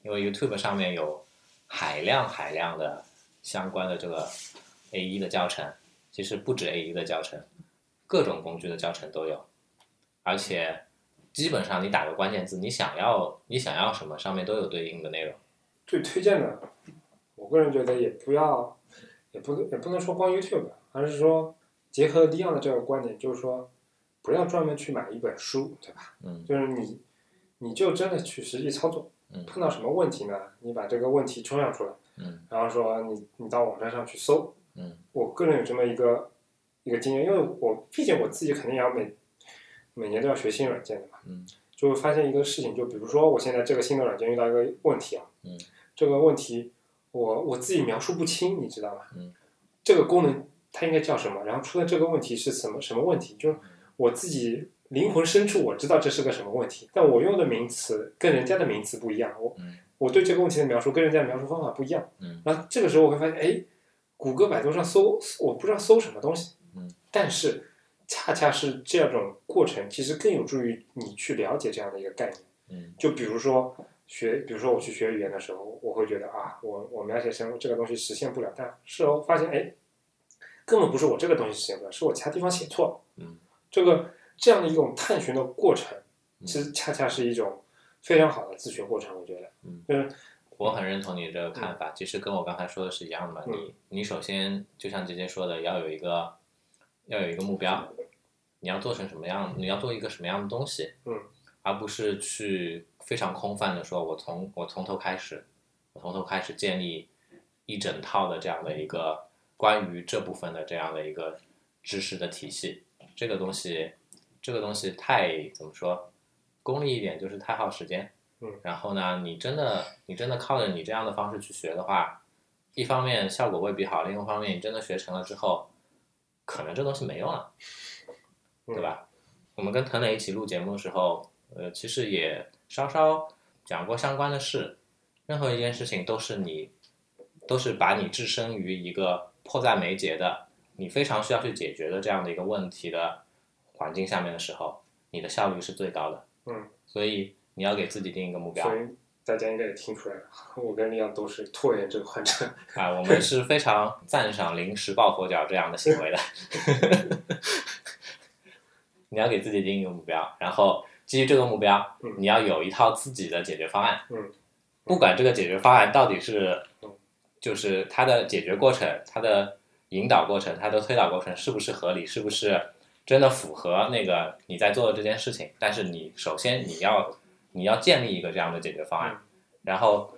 因为 YouTube 上面有海量海量的相关的这个 A 一的教程，其实不止 A 一的教程，各种工具的教程都有，而且基本上你打个关键字，你想要你想要什么，上面都有对应的内容。最推荐的，我个人觉得也不要，也不能也不能说光 YouTube，而是说结合利昂的这个观点，就是说不要专门去买一本书，对吧？嗯就是你你就真的去实际操作，嗯碰到什么问题呢？你把这个问题抽象出来，嗯然后说你你到网站上去搜。嗯我个人有这么一个一个经验，因为我毕竟我自己肯定也要每每年都要学新软件的嘛，嗯就会发现一个事情，就比如说我现在这个新的软件遇到一个问题啊，嗯这个问题我我自己描述不清，你知道吗？嗯，这个功能它应该叫什么？然后出的这个问题是什么什么问题？就是我自己灵魂深处我知道这是个什么问题，但我用的名词跟人家的名词不一样，我、嗯我对这个问题的描述跟人家的描述方法不一样。嗯然后这个时候我会发现，哎，谷歌、百度上搜，我不知道搜什么东西，嗯，但是恰恰是这种过程，其实更有助于你去了解这样的一个概念。嗯就比如说学，比如说我去学语言的时候，我会觉得啊，我我描写成这个东西实现不了，但事后发现，哎，根本不是我这个东西实现不了，是我其他地方写错了。嗯，这个这样的一种探寻的过程，嗯其实恰恰是一种非常好的自学过程。我觉得，嗯就是我很认同你这个看法，其实跟我刚才说的是一样的你你首先就像姐姐说的，要有一个要有一个目标，你要做成什么样，你要做一个什么样的东西，嗯，而不是去非常空泛的说，我从我从头开始，我从头开始建立一整套的这样的一个关于这部分的这样的一个知识的体系。这个东西，这个东西太怎么说？功利一点就是太耗时间。嗯然后呢，你真的你真的靠着你这样的方式去学的话，一方面效果未必好，另一方面你真的学成了之后，可能这东西没用了，对吧？我们跟腾磊一起录节目的时候，呃，其实也稍稍讲过相关的事。任何一件事情都是你，都是把你置身于一个迫在眉睫的、你非常需要去解决的这样的一个问题的环境下面的时候，你的效率是最高的。嗯，所以你要给自己定一个目标所以大家应该也听出来了，我跟李阳都是拖延症患者。啊，我们是非常赞赏临时抱佛脚这样的行为的。<laughs> 你要给自己定一个目标，然后基于这个目标，嗯你要有一套自己的解决方案。嗯，不管这个解决方案到底是嗯，就是它的解决过程、它的引导过程、它的推导过程是不是合理，是不是真的符合那个你在做的这件事情？但是你首先你要你要建立一个这样的解决方案，然后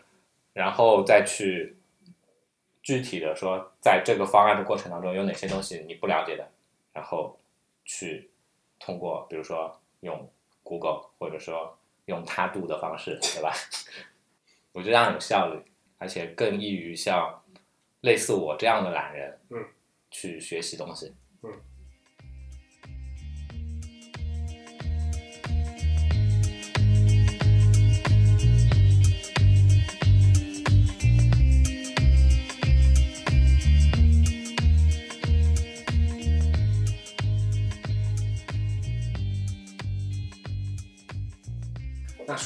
然后再去具体的说，在这个方案的过程当中有哪些东西你不了解的，然后去通过比如说用 Google 或者说用他度的方式，对吧？<laughs> 我觉得这样有效率，而且更易于像类似我这样的懒人，嗯，去学习东西。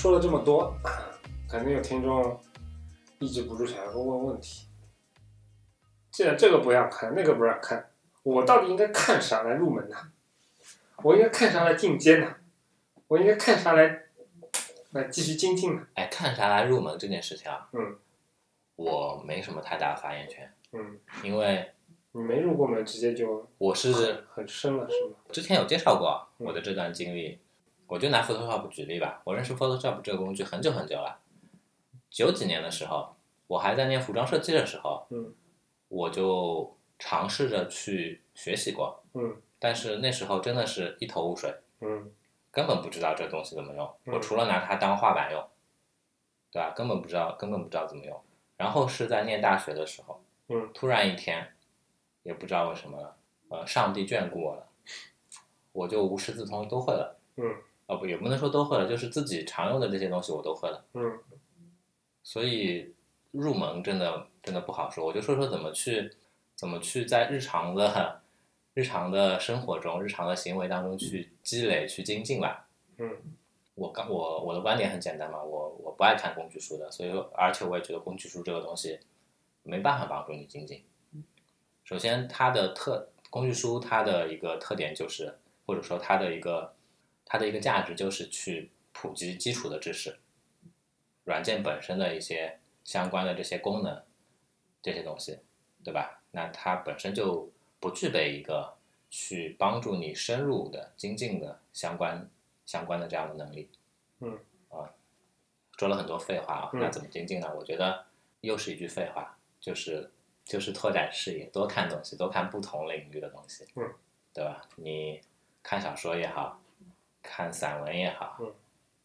说了这么多，肯定有听众抑制不住想要问问题。既然这个不让看，那个不让看，我到底应该看啥来入门呢？我应该看啥来进阶呢？我应该看啥来来继续精进呢？哎，看啥来入门这件事情啊，嗯，我没什么太大的发言权，嗯，因为你没入过门，直接就我是很很深了，是吗？之前有介绍过嗯我的这段经历，我就拿 Photoshop 举例吧。我认识 Photoshop 这个工具很久很久了，九几年的时候，我还在念服装设计的时候，嗯，我就尝试着去学习过，嗯但是那时候真的是一头雾水，嗯根本不知道这东西怎么用。嗯我除了拿它当画板用，对吧？根本不知道，根本不知道怎么用。然后是在念大学的时候，嗯，突然一天，也不知道为什么了，呃，上帝眷顾我了，我就无师自通都会了。嗯，哦不，也不能说都会了，就是自己常用的这些东西我都会了。嗯所以入门真的真的不好说，我就说说怎么去怎么去在日常的日常的生活中、日常的行为当中去积累、去精进吧。嗯我刚我我的观点很简单嘛，我我不爱看工具书的，所以说而且我也觉得工具书这个东西没办法帮助你精进。首先，它的特工具书它的一个特点就是，或者说它的一个它的一个价值就是去普及基础的知识，软件本身的一些相关的这些功能，这些东西，对吧？那它本身就不具备一个去帮助你深入的精进的相关相关的这样的能力。嗯，啊，说了很多废话啊，嗯那怎么精进呢？我觉得又是一句废话，就是就是拓展视野，多看东西，多看不同领域的东西。嗯，对吧？你看小说也好，看散文也好，嗯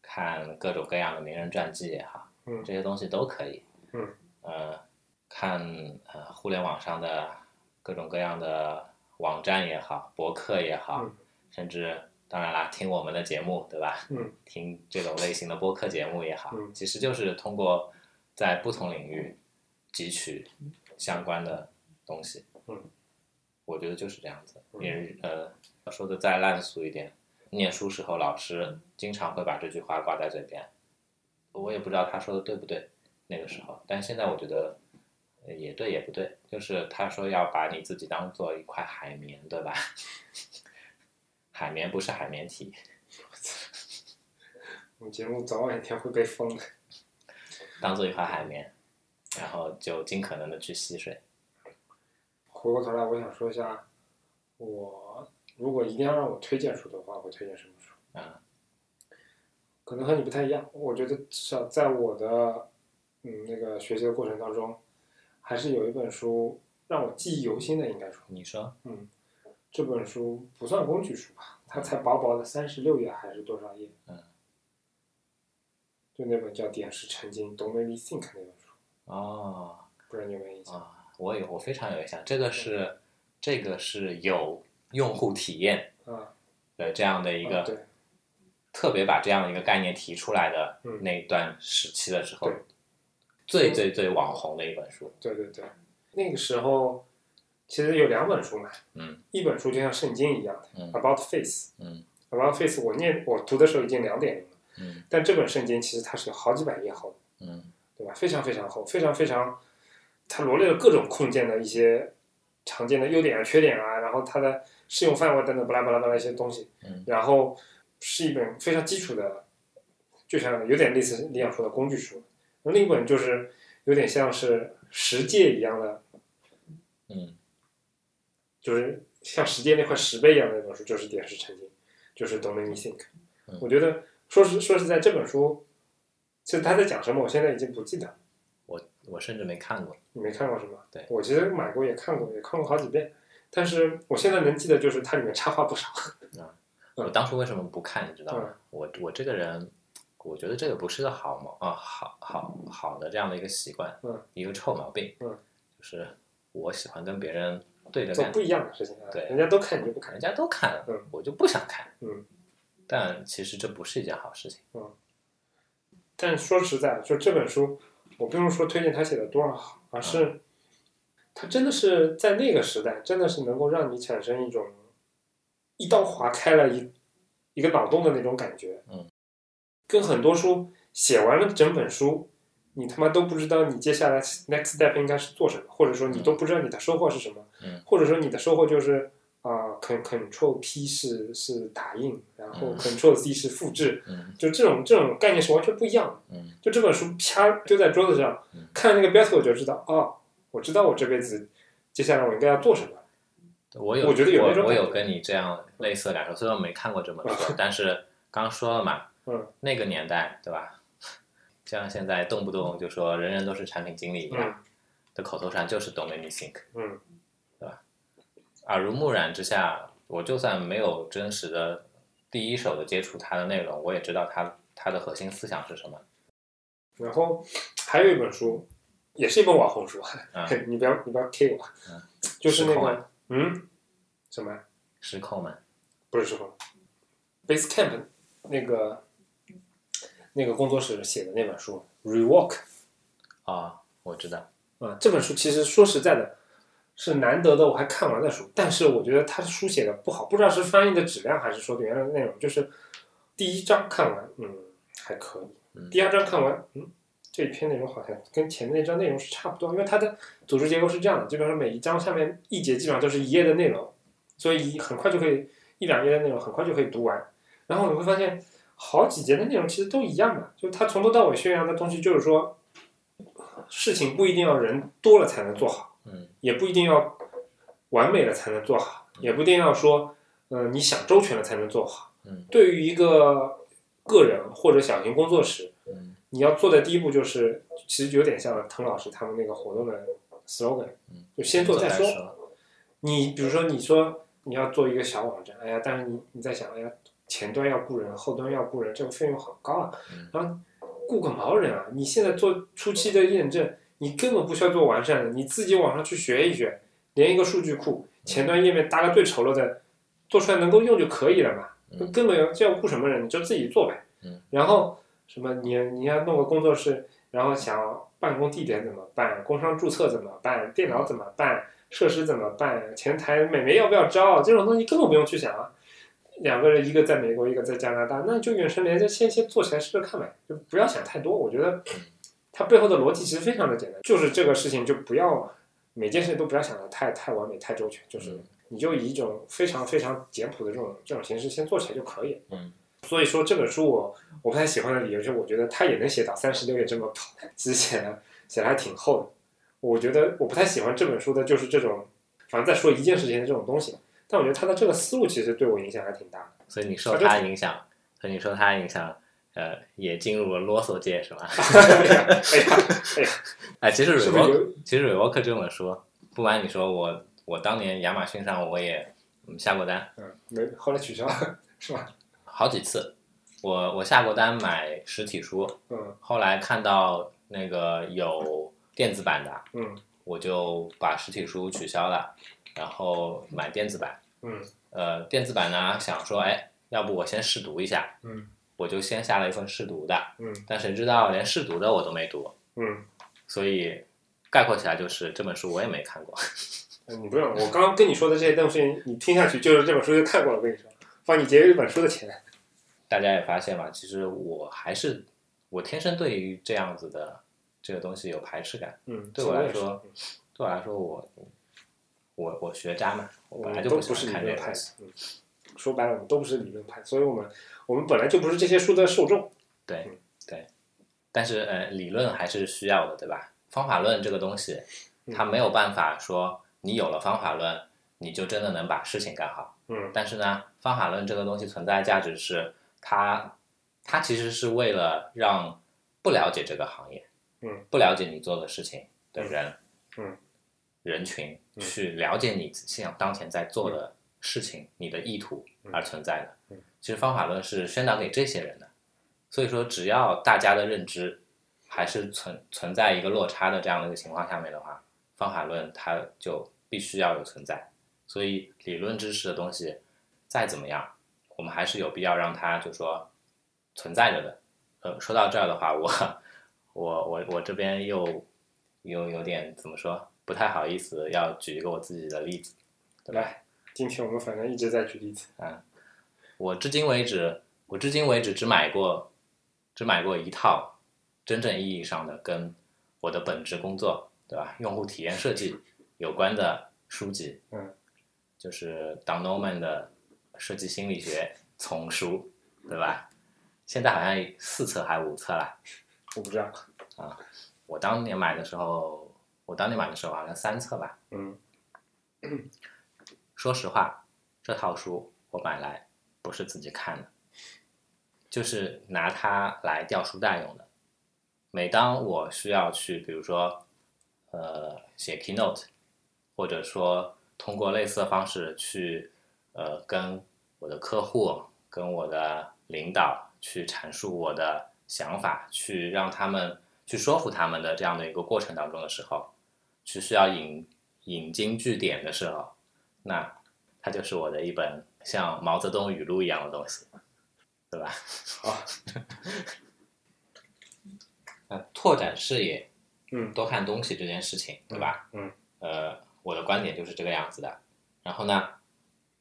看各种各样的名人传记也好，嗯这些东西都可以。嗯，呃，看呃互联网上的各种各样的网站也好，博客也好，嗯甚至当然啦，听我们的节目，对吧？嗯 <laughs> 听这种类型的播客节目也好，嗯其实就是通过在不同领域汲取相关的东西。嗯，我觉得就是这样子。嗯也呃，说的再烂俗一点，念书时候老师经常会把这句话挂在嘴边，我也不知道他说的对不对，那个时候，但现在我觉得也对也不对，就是他说要把你自己当做一块海绵，对吧？<laughs> 海绵不是海绵体，<laughs> 我们节目早晚一天会被封的。当做一块海绵，然后就尽可能的去吸水。回过头来，我想说一下，我如果一定要让我推荐书的话，我会推荐什么书？啊，可能和你不太一样。我觉得至少在我的嗯那个学习的过程当中，还是有一本书让我记忆犹新的，应该说，你说，嗯，这本书不算工具书吧，它才薄薄的三十六页还是多少页？嗯，就那本叫《点石成金 Don't Make Me Think》那本书，哦不知道你有没有印象？啊，我有，我非常有印象，这个是这个是有用户体验啊，的这样的一个特别把这样的一个概念提出来的嗯。那一段时期的时候对，最最最网红的一本书。对对对，那个时候其实有两本书嘛，嗯。一本书就像圣经一样的嗯《About Face》，嗯《About Face》我念我读的时候已经两点零了，嗯。但这本圣经其实它是有好几百页厚，嗯。对吧？非常非常厚，非常非常，它罗列了各种控件的一些常见的优点啊、缺点啊，然后它的适用范围等等巴拉巴拉巴拉一些东西，嗯然后是一本非常基础的，就像有点类似李想说的工具书，那另一本就是有点像是十诫一样的，嗯就是像十诫那块石碑一样的那本书，就是点石成金，就是《Don't Make Me Think》嗯。我觉得说实说实在，这本书其实他在讲什么，我现在已经不记得。我我甚至没看过。你没看过是吗？对我其实买过也看过，也看过好几遍。但是我现在能记得就是它里面插画不少。嗯我当初为什么不看，你知道吗嗯？我我这个人，我觉得这个不是个好毛啊，好好好的这样的一个习惯，嗯一个臭毛病，嗯就是我喜欢跟别人对着干做不，一样的事情啊，对人家都看你就不看人。家都看，嗯我就不想看，嗯，但其实这不是一件好事情，嗯但说实在，就这本书，我并不是说推荐他写的多少好，而是他真的是在那个时代，真的是能够让你产生一种一刀划开了一一个脑洞的那种感觉。嗯，跟很多书写完了整本书，你他妈都不知道你接下来 next step 应该是做什么，或者说你都不知道你的收获是什么，嗯或者说你的收获就是啊、c t Control P 是是打印，然后嗯 Control C 是复制，嗯就这种这种概念是完全不一样的。嗯就这本书啪丢在桌子上嗯，看那个标题我就知道，哦，我知道我这辈子接下来我应该要做什么。我有我觉得有那种我我有跟你这样类似的感受，虽然我没看过这本书，但是刚说了嘛，<laughs> 嗯，那个年代对吧？<laughs> 像现在动不动就说人人都是产品经理一样、嗯的口头禅，就是 Don't make me think。嗯对吧耳濡目染之下，我就算没有真实的第一手的接触它的内容，我也知道它它的核心思想是什么。然后还有一本书，也是一本网红书，嗯。<laughs> 你不要你不要 K 我，嗯就是那个嗯什么失控嘛，不是失控，Basecamp 那个那个工作室写的那本书 Rework 啊，我知道，啊，这本书其实说实在的，是难得的我还看完的书，但是我觉得他的书写的不好，不知道是翻译的质量还是说原来的内容，就是第一章看完，嗯，还可以，嗯。第二章看完，嗯，这篇内容好像跟前面那章内容是差不多，因为它的组织结构是这样的，基本上每一章下面一节基本上都是一页的内容，所以很快就可以一两页的内容很快就可以读完，然后你会发现好几节的内容其实都一样的，就它从头到尾宣扬的东西就是说。事情不一定要人多了才能做好，嗯也不一定要完美了才能做好，也不一定要说，呃，你想周全了才能做好。嗯对于一个个人或者小型工作室，嗯你要做的第一步就是，其实有点像滕老师他们那个活动的 slogan，嗯就先做再说。你比如说，你说你要做一个小网站，哎呀，但是你你在想，哎呀，前端要雇人，后端要雇人，这个费用好高啊，嗯然后雇个毛人啊！你现在做初期的验证，你根本不需要做完善的，你自己网上去学一学，连一个数据库，前端页面搭个最丑陋的，做出来能够用就可以了嘛，嗯根本要这要雇什么人，你就自己做呗。嗯然后什么你你要弄个工作室，然后想办公地点怎么办，工商注册怎么办，电脑怎么办，设施怎么办，前台美眉要不要招，这种东西根本不用去想啊。两个人，一个在美国，一个在加拿大，那就远程连接，先先做起来试试看呗，就不要想太多。我觉得它背后的逻辑其实非常的简单，就是这个事情就不要每件事情都不要想的太太完美、太周全，就是嗯。你就以一种非常非常简朴的这种这种形式先做起来就可以了。嗯，所以说这本书我我不太喜欢的理由就是，我觉得他也能写到三十六页这么薄，其实写的写的还挺厚的。我觉得我不太喜欢这本书的就是这种，反正在说一件事情的这种东西。但我觉得他的这个思路其实对我影响还挺大的。所以你受他影响，所以你受他影响，呃，也进入了啰嗦界是吧？哎呀哎呀哎呀，哎，其实是不是 Revoke 有？其实 Revoke 这本书，不瞒你说，我我当年亚马逊上我也嗯下过单嗯，没，后来取消了，是吧？好几次，我我下过单买实体书，嗯。后来看到那个有电子版的，嗯。我就把实体书取消了，然后买电子版。嗯。呃，电子版呢，想说，哎，要不我先试读一下，嗯。我就先下了一份试读的，嗯。但谁知道连试读的我都没读，嗯，所以概括起来就是这本书我也没看过。嗯 <laughs> 你不用，我刚刚跟你说的这些东西，你听下去就是这本书就看过了。我跟你说，帮你节约一本书的钱。大家也发现嘛，其实我还是我天生对于这样子的这个东西有排斥感。嗯，对我来说，对我来说，我我我学渣嘛，我我本来就不是喜欢看这个东西。，嗯，说白了，我们都不是理论派，所以我们我们本来就不是这些书的受众。对对，但是呃，理论还是需要的，对吧？方法论这个东西，嗯它没有办法说你有了方法论，你就真的能把事情干好。嗯但是呢，方法论这个东西存在的价值是它，它其实是为了让不了解这个行业，嗯，不了解你做的事情的人，嗯，人群嗯。去了解你现在当前在做的事情，你的意图而存在的。嗯。其实方法论是宣导给这些人的，所以说只要大家的认知还是存存在一个落差的这样的一个情况下面的话，方法论它就必须要有存在。所以理论知识的东西再怎么样，我们还是有必要让它就说存在着的。呃，说到这儿的话，我我我我这边又又有点怎么说，不太好意思，要举一个我自己的例子。对吧来，今天我们反正一直在举例子。嗯我至今为止，我至今为止只买过，只买过一套真正意义上的跟我的本职工作，对吧？用户体验设计有关的书籍，嗯，就是 Don Norman 的设计心理学丛书，对吧？现在好像四册还五册了。我不知道。啊我当年买的时候，我当年买的时候好像三册吧。嗯说实话，这套书我买来不是自己看的，就是拿它来吊书袋用的。每当我需要去，比如说，呃，写 keynote，或者说通过类似的方式去，呃，跟我的客户、跟我的领导去阐述我的想法，去让他们去说服他们的这样的一个过程当中的时候，是需要引引经据典的时候，那它就是我的一本像毛泽东语录一样的东西，对吧？好，<laughs> 那，拓展视野，嗯多看东西这件事情，对吧？嗯呃，我的观点就是这个样子的。然后呢，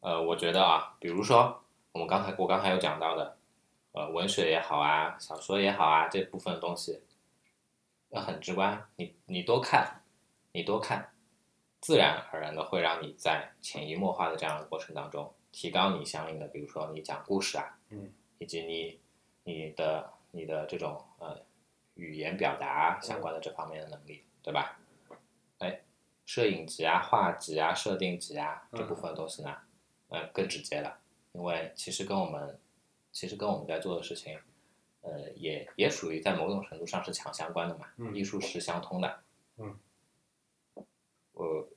呃，我觉得啊，比如说我们刚才我刚才有讲到的，呃，文学也好啊，小说也好啊，这部分东西，那很直观，你你多看，你多看，自然而然的会让你在潜移默化的这样的过程当中，提高你相应的，比如说你讲故事啊，嗯，以及你你的你的这种呃语言表达相关的这方面的能力，对吧？哎，摄影集啊、画集啊、设定集啊这部分东西呢，呃，更直接了，因为其实跟我们其实跟我们在做的事情，呃，也也属于在某种程度上是强相关的嘛，嗯艺术是相通的，嗯，我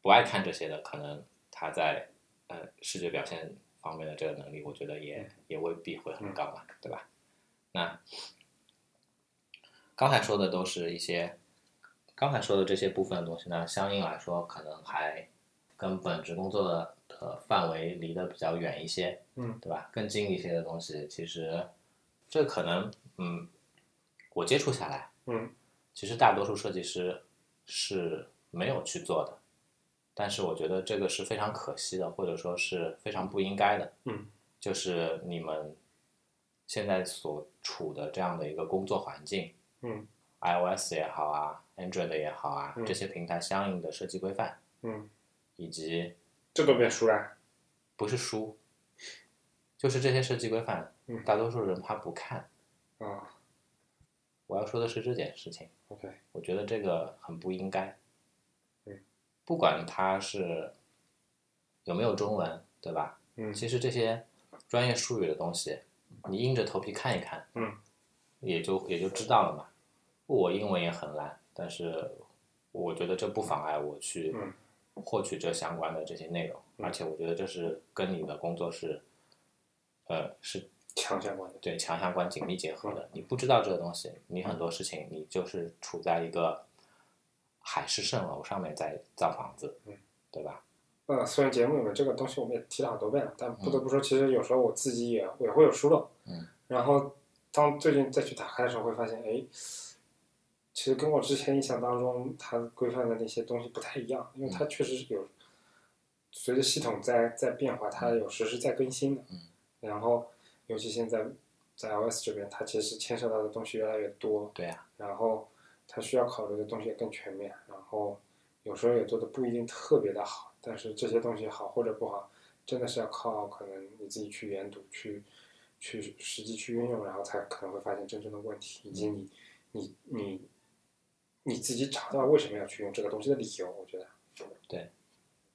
不爱看这些的，可能他在呃视觉表现方面的这个能力，我觉得也也未必会很高嘛，对吧？那刚才说的都是一些，刚才说的这些部分的东西呢，相应来说可能还跟本职工作的的范围离得比较远一些，嗯，对吧？更近一些的东西，其实这可能，嗯，我接触下来，嗯，其实大多数设计师是没有去做的，但是我觉得这个是非常可惜的，或者说是非常不应该的，嗯，就是你们现在所处的这样的一个工作环境，嗯，iOS 也好啊，Android 也好啊，嗯。这些平台相应的设计规范，嗯，以及这都变书了。不是书，就是这些设计规范嗯，大多数人他不看。啊我要说的是这件事情，，OK，我觉得这个很不应该。嗯，不管它是有没有中文，对吧？嗯其实这些专业术语的东西，你硬着头皮看一看，嗯，也就也就知道了嘛。我英文也很烂，但是我觉得这不妨碍我去嗯获取这相关的这些内容，嗯而且我觉得这是跟你的工作是，呃，是强相关的。对强相关紧密结合的。你不知道这个东西，你很多事情你就是处在一个海市蜃楼上面在造房子，嗯，对吧？呃，虽然节目里面这个东西我们也提了好多遍了，但不得嗯不说，其实有时候我自己也也会有疏漏。嗯。然后当最近再去打开的时候，会发现，哎，其实跟我之前印象当中它规范的那些东西不太一样，因为它确实是有随着系统在在变化，它有实时在更新的。嗯。然后，尤其现在在 iOS 这边，它其实牵涉到的东西越来越多。对呀、然后它需要考虑的东西也更全面，然后有时候也做的不一定特别的好，但是这些东西好或者不好，真的是要靠可能你自己去研读、去去实际去运用，然后才可能会发现真正的问题，以及你你你你自己找到为什么要去用这个东西的理由，我觉得。对。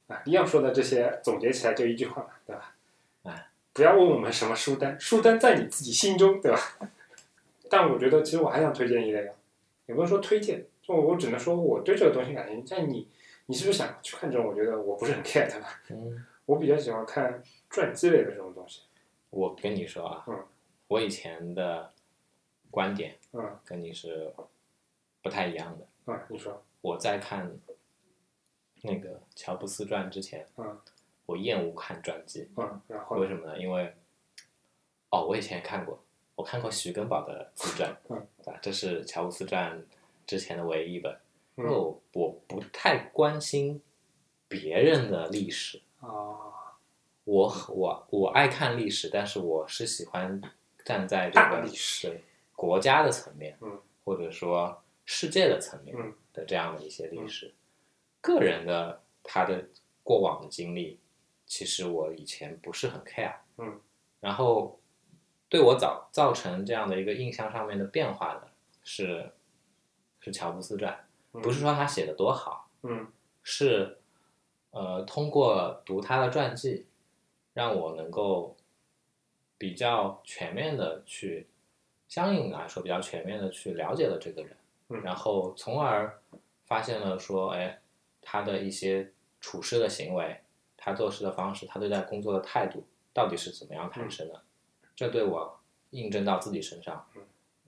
啊，一样说的这些总结起来就一句话嘛，对吧？哎，不要问我们什么书单，书单在你自己心中，对吧？<laughs> 但我觉得，其实我还想推荐一类啊，也不是说推荐，就我只能说我对这个东西感兴趣。但你，你是不是想去看这种？我觉得我不是很 care 的吧。嗯，我比较喜欢看传记类的这种东西。我跟你说啊，嗯我以前的观点嗯跟你是不太一样的。啊，你说，我在看那个乔布斯传之前，嗯我厌恶看传记，嗯，然后为什么呢？因为哦，我以前也看过，我看过徐根宝的自传，嗯啊，这是乔布斯传之前的唯一一本。因为嗯我我不太关心别人的历史，啊，我我我爱看历史，但是我是喜欢站在这个历史。对国家的层面，嗯。或者说世界的层面嗯。的这样的一些历史，个人的他的过往的经历，其实我以前不是很 care，嗯，然后对我造造成这样的一个印象上面的变化的是是乔布斯传，嗯。不是说他写的多好，嗯。是呃通过读他的传记，让我能够比较全面的去，相应来说比较全面的去了解了这个人，嗯然后从而发现了说，哎，他的一些处事的行为，他做事的方式，他对待工作的态度，到底是怎么样产生的？这对我印证到自己身上，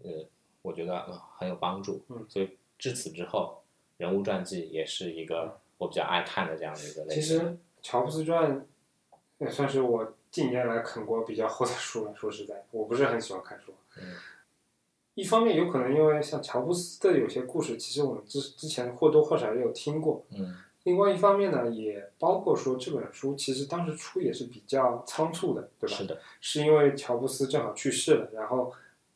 呃，我觉得、呃很有帮助。嗯所以至此之后，人物传记也是一个我比较爱看的这样的一个类型其。实乔布斯传也算是我近年来啃过比较厚的书了。说实在，我不是很喜欢看书。嗯一方面有可能因为像乔布斯的有些故事，其实我们之之前或多或少也有听过。嗯另外一方面呢，也包括说这本书其实当时出也是比较仓促的，对吧？是的，是因为乔布斯正好去世了，然后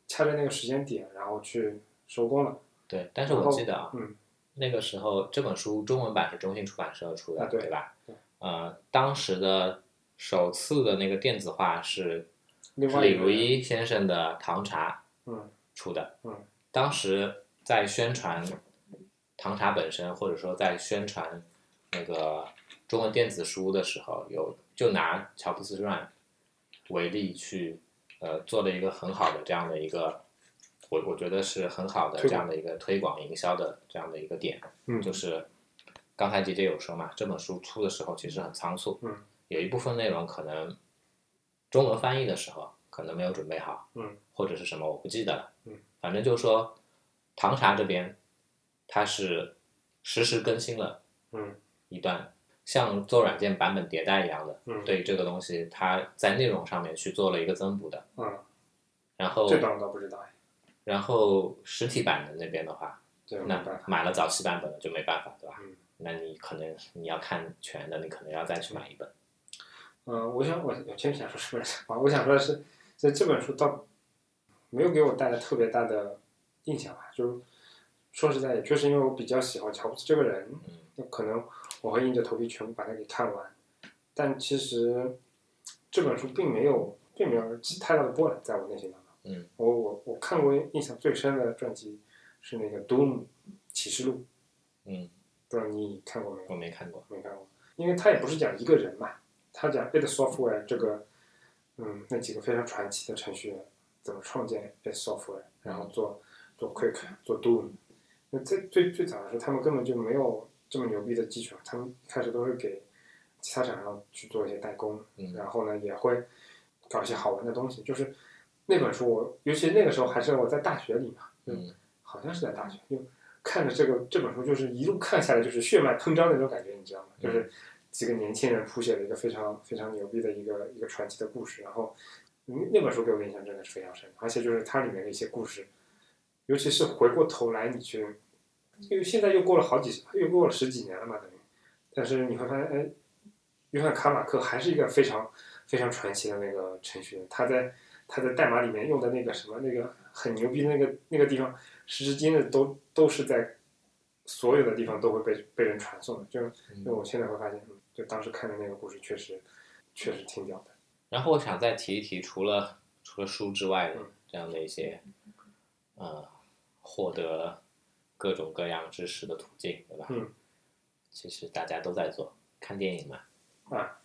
掐着那个时间点，然后去收工了。对。但是我记得啊，嗯那个时候这本书中文版是中信出版社出的，啊对吧对？呃，当时的首次的那个电子化是李如一先生的《唐茶》嗯出的。嗯。当时在宣传唐茶本身，或者说在宣传那个中文电子书的时候，有就拿乔布斯传为例去呃做了一个很好的这样的一个，我我觉得是很好的这样的一个推广营销的这样的一个点，嗯。就是刚才姐姐有说嘛，这本书出的时候其实很仓促，嗯。有一部分内容可能中文翻译的时候可能没有准备好，嗯。或者是什么我不记得了，嗯，反正就是说唐茶这边它是实时更新了嗯一段，像做软件版本迭代一样的，嗯对这个东西它在内容上面去做了一个增补的，嗯，然后这段我倒不知道哎，然后实体版的那边的话，对那。买了早期版本的就没办法，对吧？嗯那你可能你要看全的，你可能要再去买一本。嗯，我想我我其实想说什么我想说的是，在这本书倒没有给我带来特别大的印象吧，就是说实在，也确实因为我比较喜欢乔布斯这个人，嗯那可能我会硬着头皮全部把它给看完。但其实这本书并没有并没有起太大的波澜在我内心当中。嗯，我我我看过印象最深的传记是那个《Doom 启示录》，嗯，不知道你看过没有？我没看过。没看过，因为他也不是讲一个人嘛，他讲 id Software 这个，嗯，那几个非常传奇的程序员怎么创建 best software，然后做做 Quick 做 Doom。那最最最早的时候，他们根本就没有这么牛逼的技术，他们开始都是给其他厂商去做一些代工，嗯然后呢也会搞一些好玩的东西。就是那本书我，尤其那个时候还是我在大学里嘛，嗯好像是在大学，就看着这个这本书，就是一路看下来就是血脉喷张的那种感觉，你知道吗？就是几个年轻人谱写了一个非常非常牛逼的一个一个传奇的故事，然后嗯那本书给我印象真的是非常深，而且就是它里面的一些故事，尤其是回过头来你去，因为现在又过了好几又过了十几年了嘛，等于，但是你会发现，哎，约翰卡马克还是一个非常非常传奇的那个程序员，他在他在代码里面用的那个什么那个很牛逼的那个那个地方，时至今日都都是在所有的地方都会被被人传颂的。就因为我现在会发现，嗯就当时看的那个故事确实确实挺屌的。然后我想再提一提，除了除了书之外的嗯这样的一些，呃，获得各种各样知识的途径，对吧？嗯。其实大家都在做，看电影嘛。啊。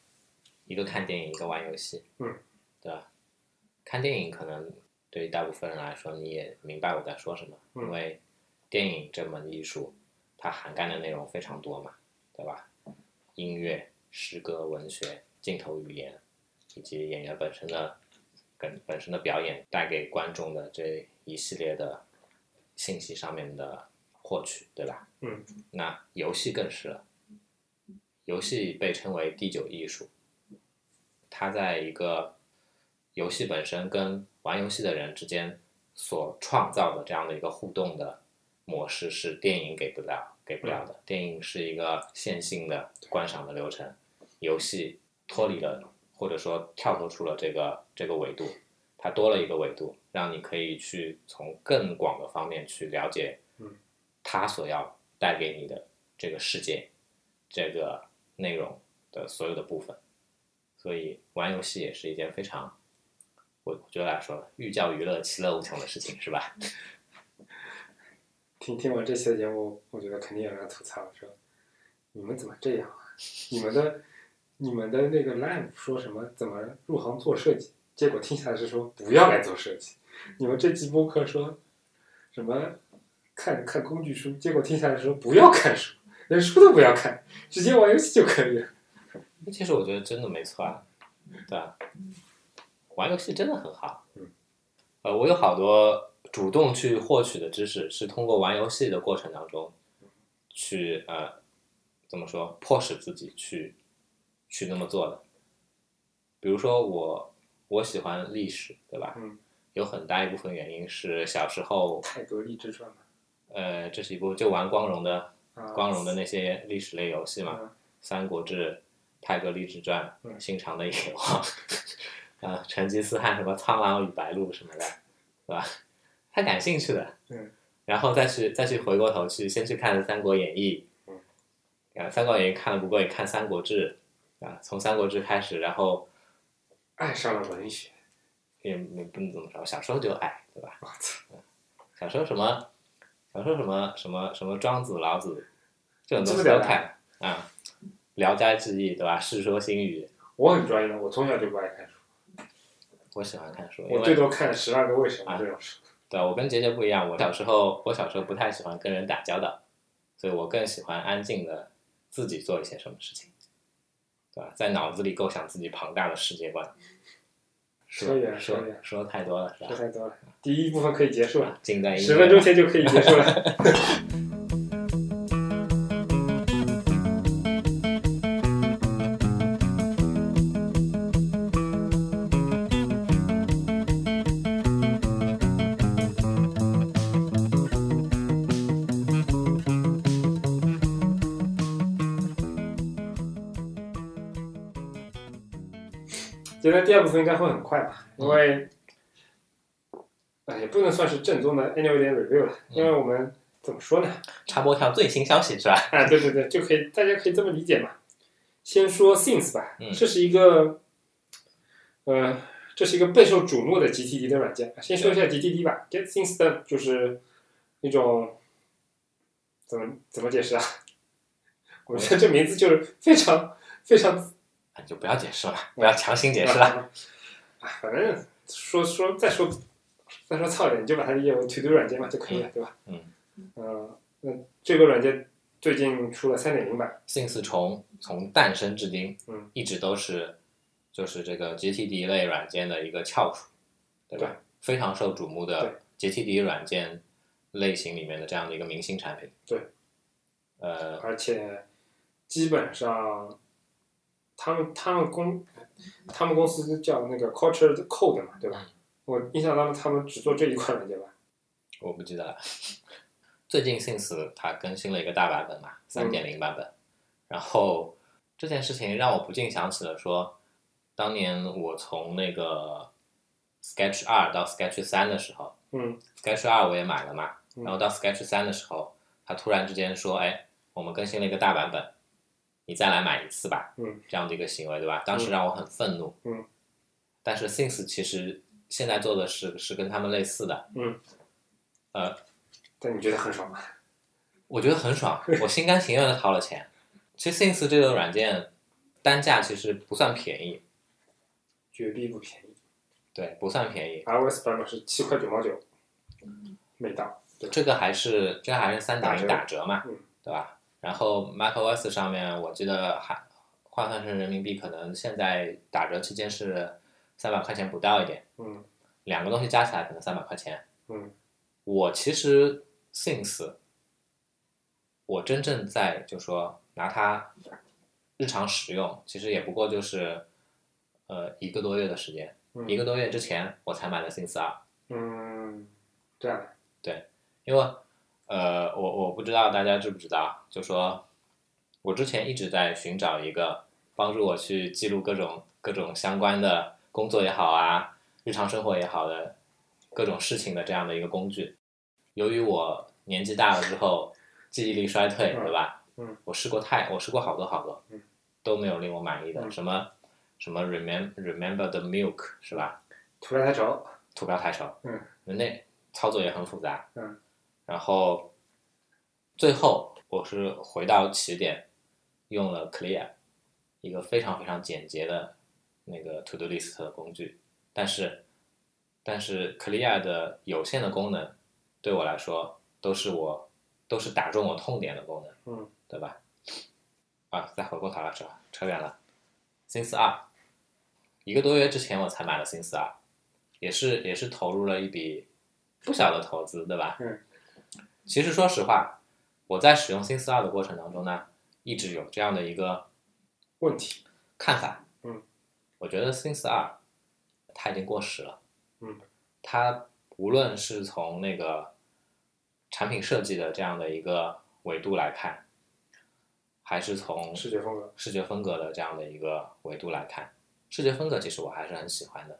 一个看电影，一个玩游戏。嗯。对吧？看电影可能对于大部分人来说，你也明白我在说什么，嗯因为电影这门艺术，它涵盖的内容非常多嘛，对吧？音乐、诗歌、文学、镜头语言，以及演员本身的跟本身的表演带给观众的这一系列的信息上面的获取，对吧？嗯。那游戏更是了，游戏被称为第九艺术，它在一个游戏本身跟玩游戏的人之间所创造的这样的一个互动的模式是电影给不了给不了的。电影是一个线性的观赏的流程，游戏脱离了或者说跳脱出了这个这个维度，它多了一个维度，让你可以去从更广的方面去了解嗯，它所要带给你的这个世界，这个内容的所有的部分。所以玩游戏也是一件非常，我我觉得来说，寓教于乐、其乐无穷的事情，是吧？<laughs> 听听完这期的节目，我觉得肯定有人吐槽说：“你们怎么这样啊？你们的你们的那个 live 说什么怎么入行做设计，结果听下来是说不要来做设计。你们这期播客说什么看看工具书，结果听下来说不要看书，连书都不要看，直接玩游戏就可以了。<laughs> 其实我觉得真的没错啊，对啊？玩游戏真的很好。嗯。呃，我有好多主动去获取的知识，是通过玩游戏的过程当中，去呃，怎么说，迫使自己去去那么做的。比如说我我喜欢历史，对吧？嗯。有很大一部分原因是小时候，励志传嘛，呃，这是一部就玩光荣的啊，光荣的那些历史类游戏嘛，嗯三国志》《泰格励志传》嗯《新长的野望》啊，<laughs> 成吉思汗什么《苍狼与白鹿》什么的，对吧？他感兴趣的，嗯，然后再去再去回过头去，先去看《三国演义》，嗯，啊，《三国演义》看了不过瘾，看《三国志》啊，从《三国志》开始，然后爱上了文学。也也不能这么着，小时候就爱，对吧？我操，小时候什么，小时候什么什么什么庄子、老子这种东西都看啊，《聊斋志异》对吧？《世说新语》，我很专业的，我从小就不爱看书，我喜欢看书，我最多看《十万个为什么啊》这种书。对我跟杰杰不一样，我小时候我小时候不太喜欢跟人打交道，所以我更喜欢安静的自己做一些什么事情，对吧？在脑子里构想自己庞大的世界观。说远说远了说太多了是吧？说太多了，第一部分可以结束了，近在十分钟前就可以结束了。<laughs> 第二部分应该会很快吧，因为，呃，也不能算是正宗的 annual day review 了，因为我们怎么说呢？插播条最新消息是吧？啊，对对对，就可以，大家可以这么理解嘛。先说 Things 吧，嗯这是一个，呃，这是一个备受瞩目的 GTD 的软件。先说一下 GTD 吧，Get Things Done 就是一种怎么怎么解释啊？<laughs> 我觉得这名字就是非常非常啊就不要解释了，不要强行解释了。啊，反正说说再说再说糙一点，你就把它理解为 To Do 软件嘛就可以了，对吧？嗯。呃，那这个软件最近出了三点零版，Things 从从诞生至今，嗯，一直都是就是这个 GTD 类软件的一个翘楚，对吧？对非常受瞩目的 GTD 软件类型里面的这样的一个明星产品。对，呃，而且基本上他们他们公他们公司叫那个 Culture Code 嘛，对吧？我印象当中他们只做这一款软件吧？我不记得了。<laughs> 最近 Since 它更新了一个大版本嘛，三点零版本。然后这件事情让我不禁想起了说，当年我从那个 Sketch 二到 Sketch 三的时候嗯，Sketch 二我也买了嘛，嗯然后到 Sketch 三的时候，他突然之间说，哎，我们更新了一个大版本，你再来买一次吧，嗯，这样的一个行为，对吧？当时让我很愤怒，嗯，但是 Things 其实现在做的是是跟他们类似的，嗯，呃，但你觉得很爽吗？我觉得很爽，我心甘情愿的掏了钱。其实 Things 这个软件单价其实不算便宜，绝逼不便宜对，不算便宜。，iOS 版本是七块九毛九，每档，对？这个还是这个还是三点零打打折嘛，嗯对吧？然后 macOS 上面我记得还换算成人民币，可能现在打折期间是三百块钱不到一点，嗯两个东西加起来可能三百块钱。嗯我其实 Things，我真正在就说拿它日常使用，其实也不过就是呃一个多月的时间。嗯一个多月之前我才买的 Things 二，嗯，这样的，因为呃我我不知道大家知不知道，就说我之前一直在寻找一个帮助我去记录各种各种相关的工作也好啊，日常生活也好的各种事情的这样的一个工具。由于我年纪大了之后记忆力衰退，嗯对吧？嗯，我试过太我试过好多好多，嗯，都没有令我满意的。嗯什么什么 remember remember the milk 是吧？图标太丑，图标太丑，嗯，那操作也很复杂，嗯，然后最后我是回到起点，用了 Clear，一个非常非常简洁的那个 To Do List 的工具，但是但是 Clear 的有限的功能对我来说都是我都是打中我痛点的功能，嗯，对吧？啊，再回过头来说扯远了，Things 二，一个多月之前我才买了 Things 二，也是也是投入了一笔不小的投资，对吧？嗯。其实说实话，我在使用 Things 二的过程当中呢，一直有这样的一个问题，看法。嗯。我觉得 Things 二它已经过时了。嗯。它无论是从那个产品设计的这样的一个维度来看，还是从视觉风格，视觉风格的这样的一个维度来看，视觉风格其实我还是很喜欢的。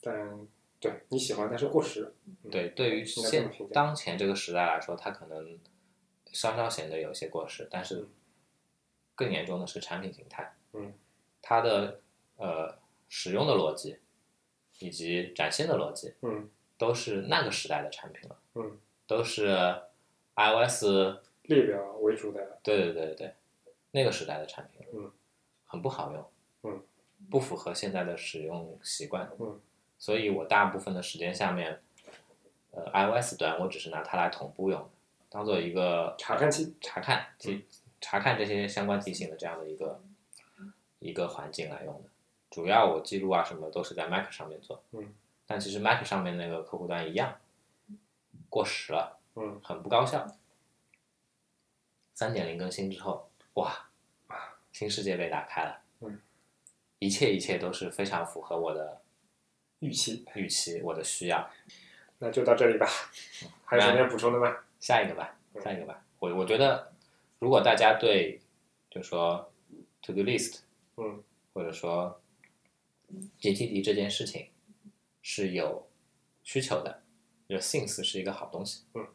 但对你喜欢，但是过时，嗯对，对于现当前这个时代来说，它可能稍稍显得有些过时，但是更严重的是产品形态，嗯，它的呃使用的逻辑以及展现的逻辑嗯。都是那个时代的产品了，嗯，都是 iOS 列表为主的，对对对对对，那个时代的产品，嗯，很不好用，嗯，不符合现在的使用习惯，嗯，所以我大部分的时间下面，呃，iOS 端我只是拿它来同步用，当做一个查看器，查看提查看这些相关提醒的这样的一个一个环境来用的。主要我记录啊什么都是在 Mac 上面做，嗯，但其实 Mac 上面那个客户端一样过时了，嗯，很不高效。三点零更新之后，哇，新世界被打开了，嗯，一切一切都是非常符合我的预期，预期，我的需要。那就到这里吧。还有什么要补充的吗？下一个吧，嗯下一个吧。我我觉得，如果大家对，就说 to do list，嗯，或者说 GTD 这件事情是有需求的，就 Things 是一个好东西。嗯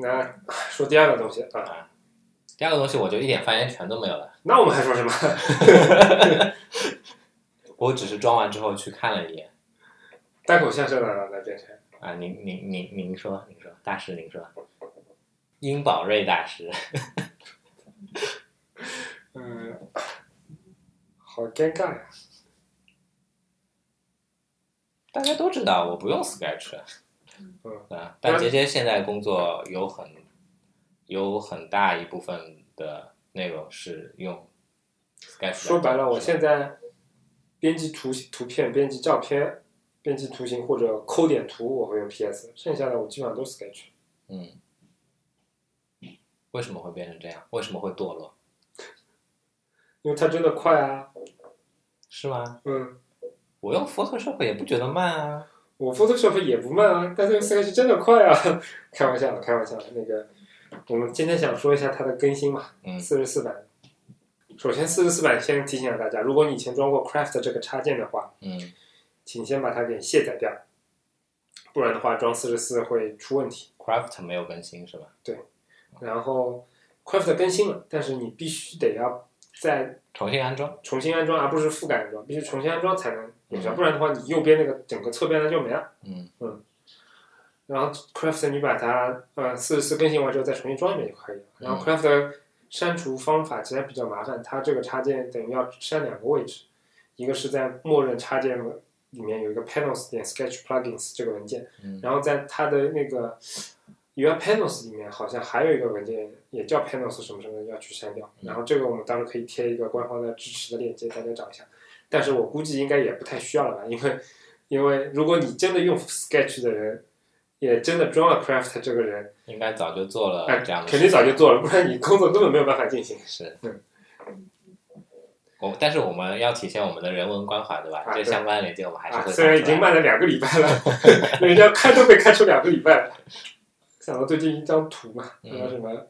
那说第二个东西啊，啊。第二个东西我就一点发言权都没有了，那我们还说什么？<laughs> 我只是装完之后去看了一眼。单口相声了，那变成啊，您您您您说，您说，大师您说，殷宝瑞大师，<laughs> 嗯，好尴尬呀。大家都知道我不用 Sketch，嗯啊，但杰杰现在工作有很有很大一部分的内容是用 Sketch。说白了，我现在编辑图图片、编辑照片、编辑图形或者抠点图，我会用 PS，剩下的我基本上都是 Sketch。嗯，为什么会变成这样？为什么会堕落？因为它真的快啊。是吗？嗯，我用 Photoshop 也不觉得慢啊。我 Photoshop 也不慢啊，但是用 Sketch 真的快啊。<laughs> 开玩笑的，开玩笑的。那个，我们今天想说一下它的更新嘛，嗯四十四版。首先，四十四版先提醒大家，如果你以前装过 Craft 这个插件的话，嗯请先把它给卸载掉，不然的话装四十四会出问题。，Craft 没有更新是吧？对然后 Craft 更新了，但是你必须得要再重新安装。重新安装，而不是覆盖安装，必须重新安装才能有效，嗯不然的话你右边那个整个侧边的就没了。嗯嗯然后 Craft 你把它呃四十四更新完之后再重新装一遍就可以了。然后嗯 Craft 的删除方法其实比较麻烦，它这个插件等于要删两个位置，一个是在默认插件里面有一个 panels 点 sketch plugins 这个文件，嗯然后在它的那个 UI panels 里面好像还有一个文件也叫 panels 什么什么要去删掉，嗯然后这个我们当然可以贴一个官方的支持的链接，大家找一下。但是我估计应该也不太需要了吧，因为因为如果你真的用 Sketch 的人，也真的装了 Craft 这个人，应该早就做了哎这样，的肯定早就做了，不然你工作根本没有办法进行。是嗯。我但是我们要体现我们的人文关怀，对吧？啊这相关的链接我们还是啊，会虽然已经慢了两个礼拜了，<laughs> 人家开都被开出两个礼拜了。想到最近一张图嘛，什么、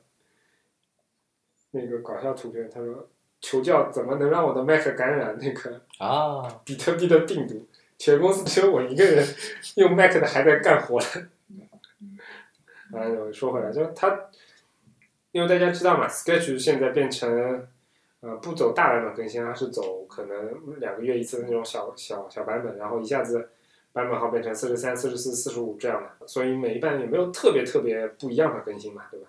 那个搞笑图片，他说求教怎么能让我的 Mac 感染那个啊，比特币的病毒，全公司只有我一个人用 Mac 的还在干活了。啊，说回来，就是它，因为大家知道嘛，Sketch 现在变成呃不走大版本更新，而是走可能两个月一次的那种小小小版本，然后一下子版本号变成四十三、四十四、四十五这样的，所以每一版也没有特别特别不一样的更新嘛，对吧？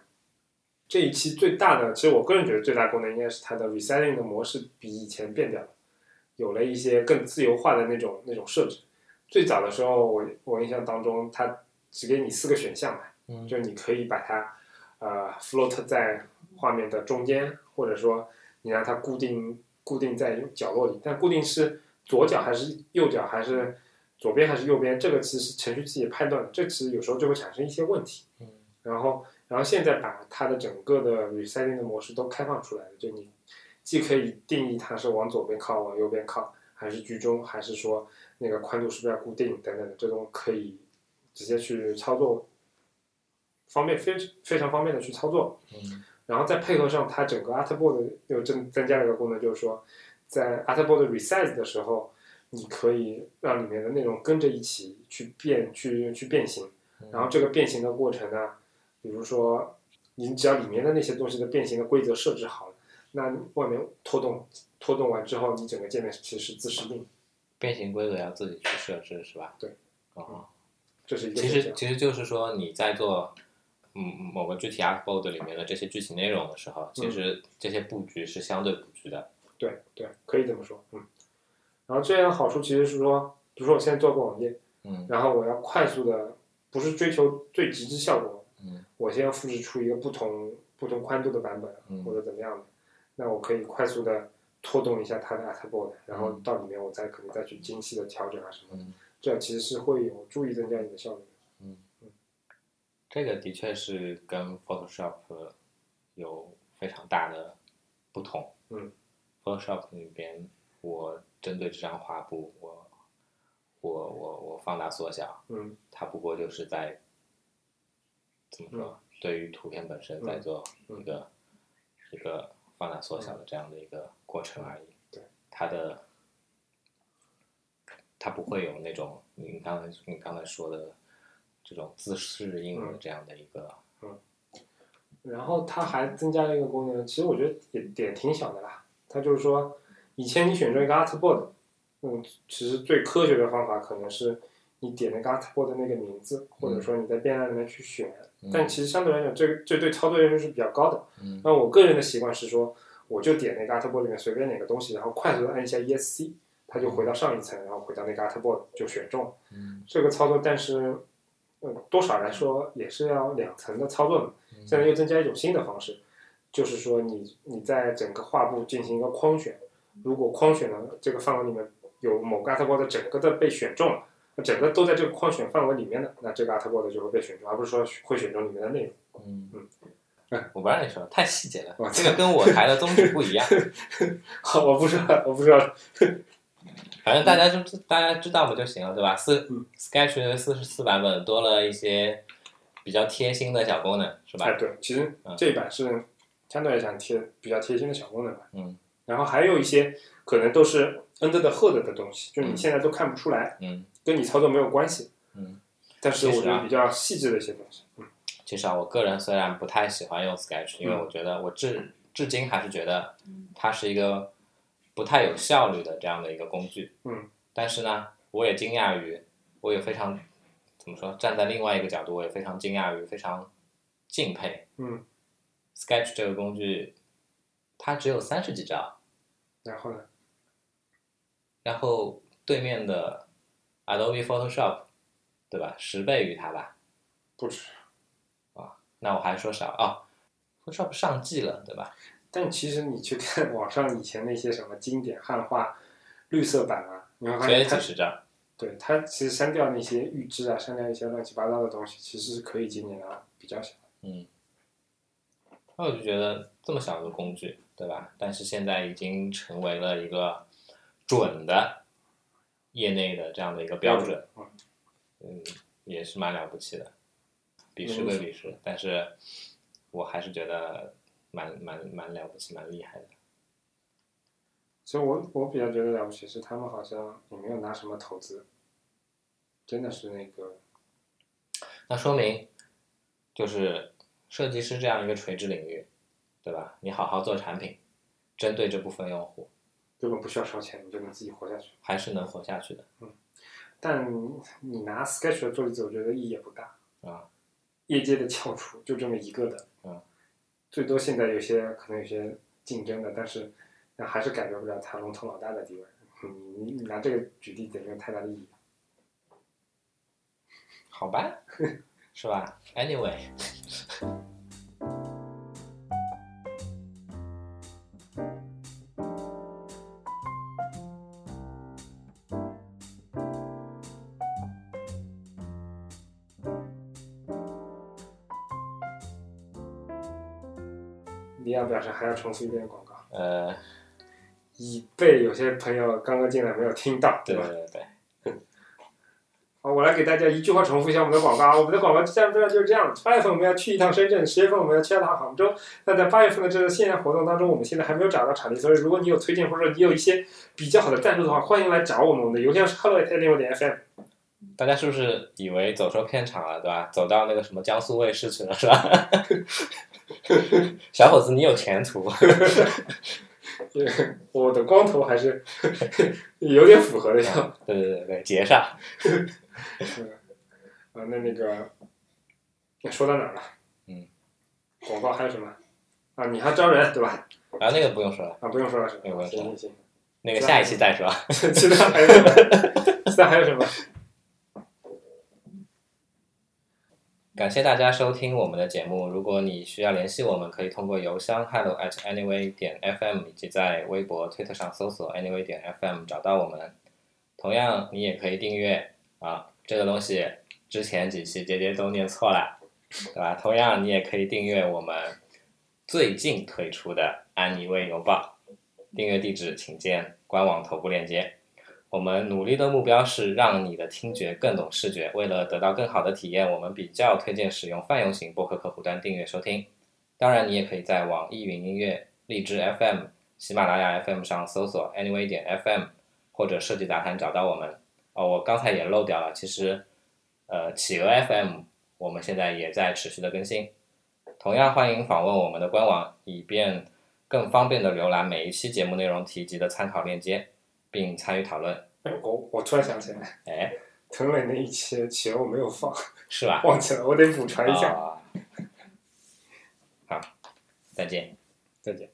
这一期最大的，其实我个人觉得最大功能应该是它的 resetting 的模式比以前变掉了。有了一些更自由化的那种那种设置。最早的时候，我我印象当中，它只给你四个选项嘛，嗯就你可以把它呃 float 在画面的中间，或者说你让它固定固定在角落里，但固定是左脚还是右脚还是左边还是右边，这个其实程序自己判断，这其实有时候就会产生一些问题。嗯然后然后现在把它的整个的 resetting 的模式都开放出来了，就你既可以定义它是往左边靠，往右边靠，还是居中，还是说那个宽度是不是要固定等等的，这种可以直接去操作，方便非非常方便的去操作。嗯然后再配合上它整个 Artboard 又增增加了一个功能，就是说在 Artboard resize 的时候，你可以让里面的内容跟着一起去变去去变形。然后这个变形的过程呢，比如说你只要里面的那些东西的变形的规则设置好了，那外面拖动拖动完之后，你整个界面其实是自适应，变形规则要自己去设置是吧？对。哦，这是一个其。实其实就是说你在做嗯某个具体 Artboard 里面的这些剧情内容的时候，其实这些布局是相对布局的。对对，可以这么说，嗯。然后这样的好处其实是说，比如说我现在做个网页，嗯然后我要快速的，不是追求最极致效果，嗯我先要复制出一个不同不同宽度的版本，嗯或者怎么样的，那我可以快速的拖动一下它的 Artboard，然后到里面我再可能再去精细的调整啊什么的，嗯，这其实是会有助于增加你的效率的。这个的确是跟 Photoshop 有非常大的不同。嗯，Photoshop 里边我针对这张画布，我我我我放大缩小，嗯它不过就是在怎么说，对于图片本身在做一个、一个放大缩小的这样的一个过程而已。对，它的它不会有那种你刚才你刚才说的这种自适应的这样的一个、嗯然后它还增加了一个功能，其实我觉得也也挺小的啦。它就是说，以前你选中一个 artboard，嗯，其实最科学的方法可能是你点那个 artboard 的那个名字，或者说你在变量里面去选。但其实相对来讲，这个这对操作要求是比较高的。嗯那我个人的习惯是说，我就点那个 artboard 里面随便哪个东西，然后快速的按一下 ESC，它就回到上一层，然后回到那个 artboard 就选中了。嗯这个操作，但是，呃，多少来说也是要两层的操作的。嗯现在又增加一种新的方式，就是说你你在整个画布进行一个框选，如果框选的这个范围里面有某个 artboard 整个的被选中了，整个都在这个框选范围里面的，那这个 artboard 就会被选中，而不是说会选中里面的内容。嗯嗯嗯，我不让你说，太细节了哇，这个跟我台的宗旨不一样。好，我不说了，我不知道。反正大家就大家知道不就行了，对吧？四嗯 Sketch 四十四版本多了一些比较贴心的小功能，是吧？哎，对，其实嗯这一版是相对来讲贴比较贴心的小功能吧。嗯然后还有一些可能都是 under the hood 的东西，就你嗯现在都看不出来，嗯跟你操作没有关系。嗯。但是我觉得比较细致的一些东西，嗯，其实啊，我个人虽然不太喜欢用 Sketch，因为嗯我觉得我至至今还是觉得它是一个不太有效率的这样的一个工具。嗯。但是呢，我也惊讶于，我也非常怎么说，站在另外一个角度，我也非常惊讶于，非常敬佩。嗯。Sketch 这个工具，它只有三十几兆，然后呢，然后对面的 Adobe Photoshop，对吧？十倍于它吧？不止。啊那我还说少啊、p h o t o s h o p 上季了，对吧？但其实你去看网上以前那些什么经典汉化绿色版啊，你会发现它是这样。对它其实删掉那些预知啊，删掉一些乱七八糟的东西，其实是可以节点的比较小。嗯，那我就觉得这么小的工具，对吧？但是现在已经成为了一个准的业内的这样的一个标准，嗯嗯，也是蛮了不起的。鄙视归鄙视，但是我还是觉得蛮蛮蛮了不起，蛮厉害的。所以我我比较觉得了不起是他们好像也没有拿什么投资，真的是那个那说明就是设计师这样一个垂直领域，对吧？你好好做产品，针对这部分用户，根本不需要烧钱，你就能自己活下去。还是能活下去的嗯但你拿 Sketch 做例子，我觉得意义也不大。啊。业界的翘楚就这么一个的，嗯，最多现在有些可能有些竞争的，但是那还是改变不了他龙头老大的地位。你你你拿这个举例子没有太大的意义。好吧，<laughs> 是吧？Anyway，表示还要重复一遍广告，呃，以备有些朋友刚刚进来没有听到，对吧？对对对对，<laughs> 好，我来给大家一句话重复一下我们的广告。我们的广告基本上就是这样：八月份我们要去一趟深圳，十月份我们要去一趟杭州。那在八月份的这个线下活动当中，我们现在还没有找到场地，所以如果你有推荐或者说你有一些比较好的赞助的话，欢迎来找我们。我们的邮箱是 hello at 六点 fm。大家是不是以为走错片场了，对吧？走到那个什么江苏卫视去了，是吧？<laughs> <laughs> 小伙子，你有前途。<laughs> 对我的光头还是 <laughs> 有点符合的样。对对对对，节上。啊，那那个，那说到哪儿了？嗯，广告还有什么？啊，你还招人对吧？啊，那个不用说了，啊，不用说了是吧那个不？用说行行行，那个下一期再说。其他还有什么？其他还有什么？感谢大家收听我们的节目。如果你需要联系我们，可以通过邮箱 hello at anyway 点 fm，以及在微博、推特上搜索 anyway 点 fm 找到我们。同样，你也可以订阅啊，这个东西之前几期杰杰都念错了，对吧？同样，你也可以订阅我们最近推出的安妮微邮报，订阅地址请见官网头部链接。我们努力的目标是让你的听觉更懂视觉。为了得到更好的体验，我们比较推荐使用泛用型播客客户端订阅收听。当然，你也可以在网易云音乐、荔枝 FM、喜马拉雅 FM 上搜索 Anyway 点 FM 或者设计杂谈找到我们。哦，我刚才也漏掉了，其实，呃，企鹅 FM 我们现在也在持续的更新。同样欢迎访问我们的官网，以便更方便的浏览每一期节目内容提及的参考链接，并参与讨论。哎，我我突然想起来，哎，藤磊那一期企鹅我没有放，是吧？<laughs> 忘记了，我得补传一下。啊好，再见。再见。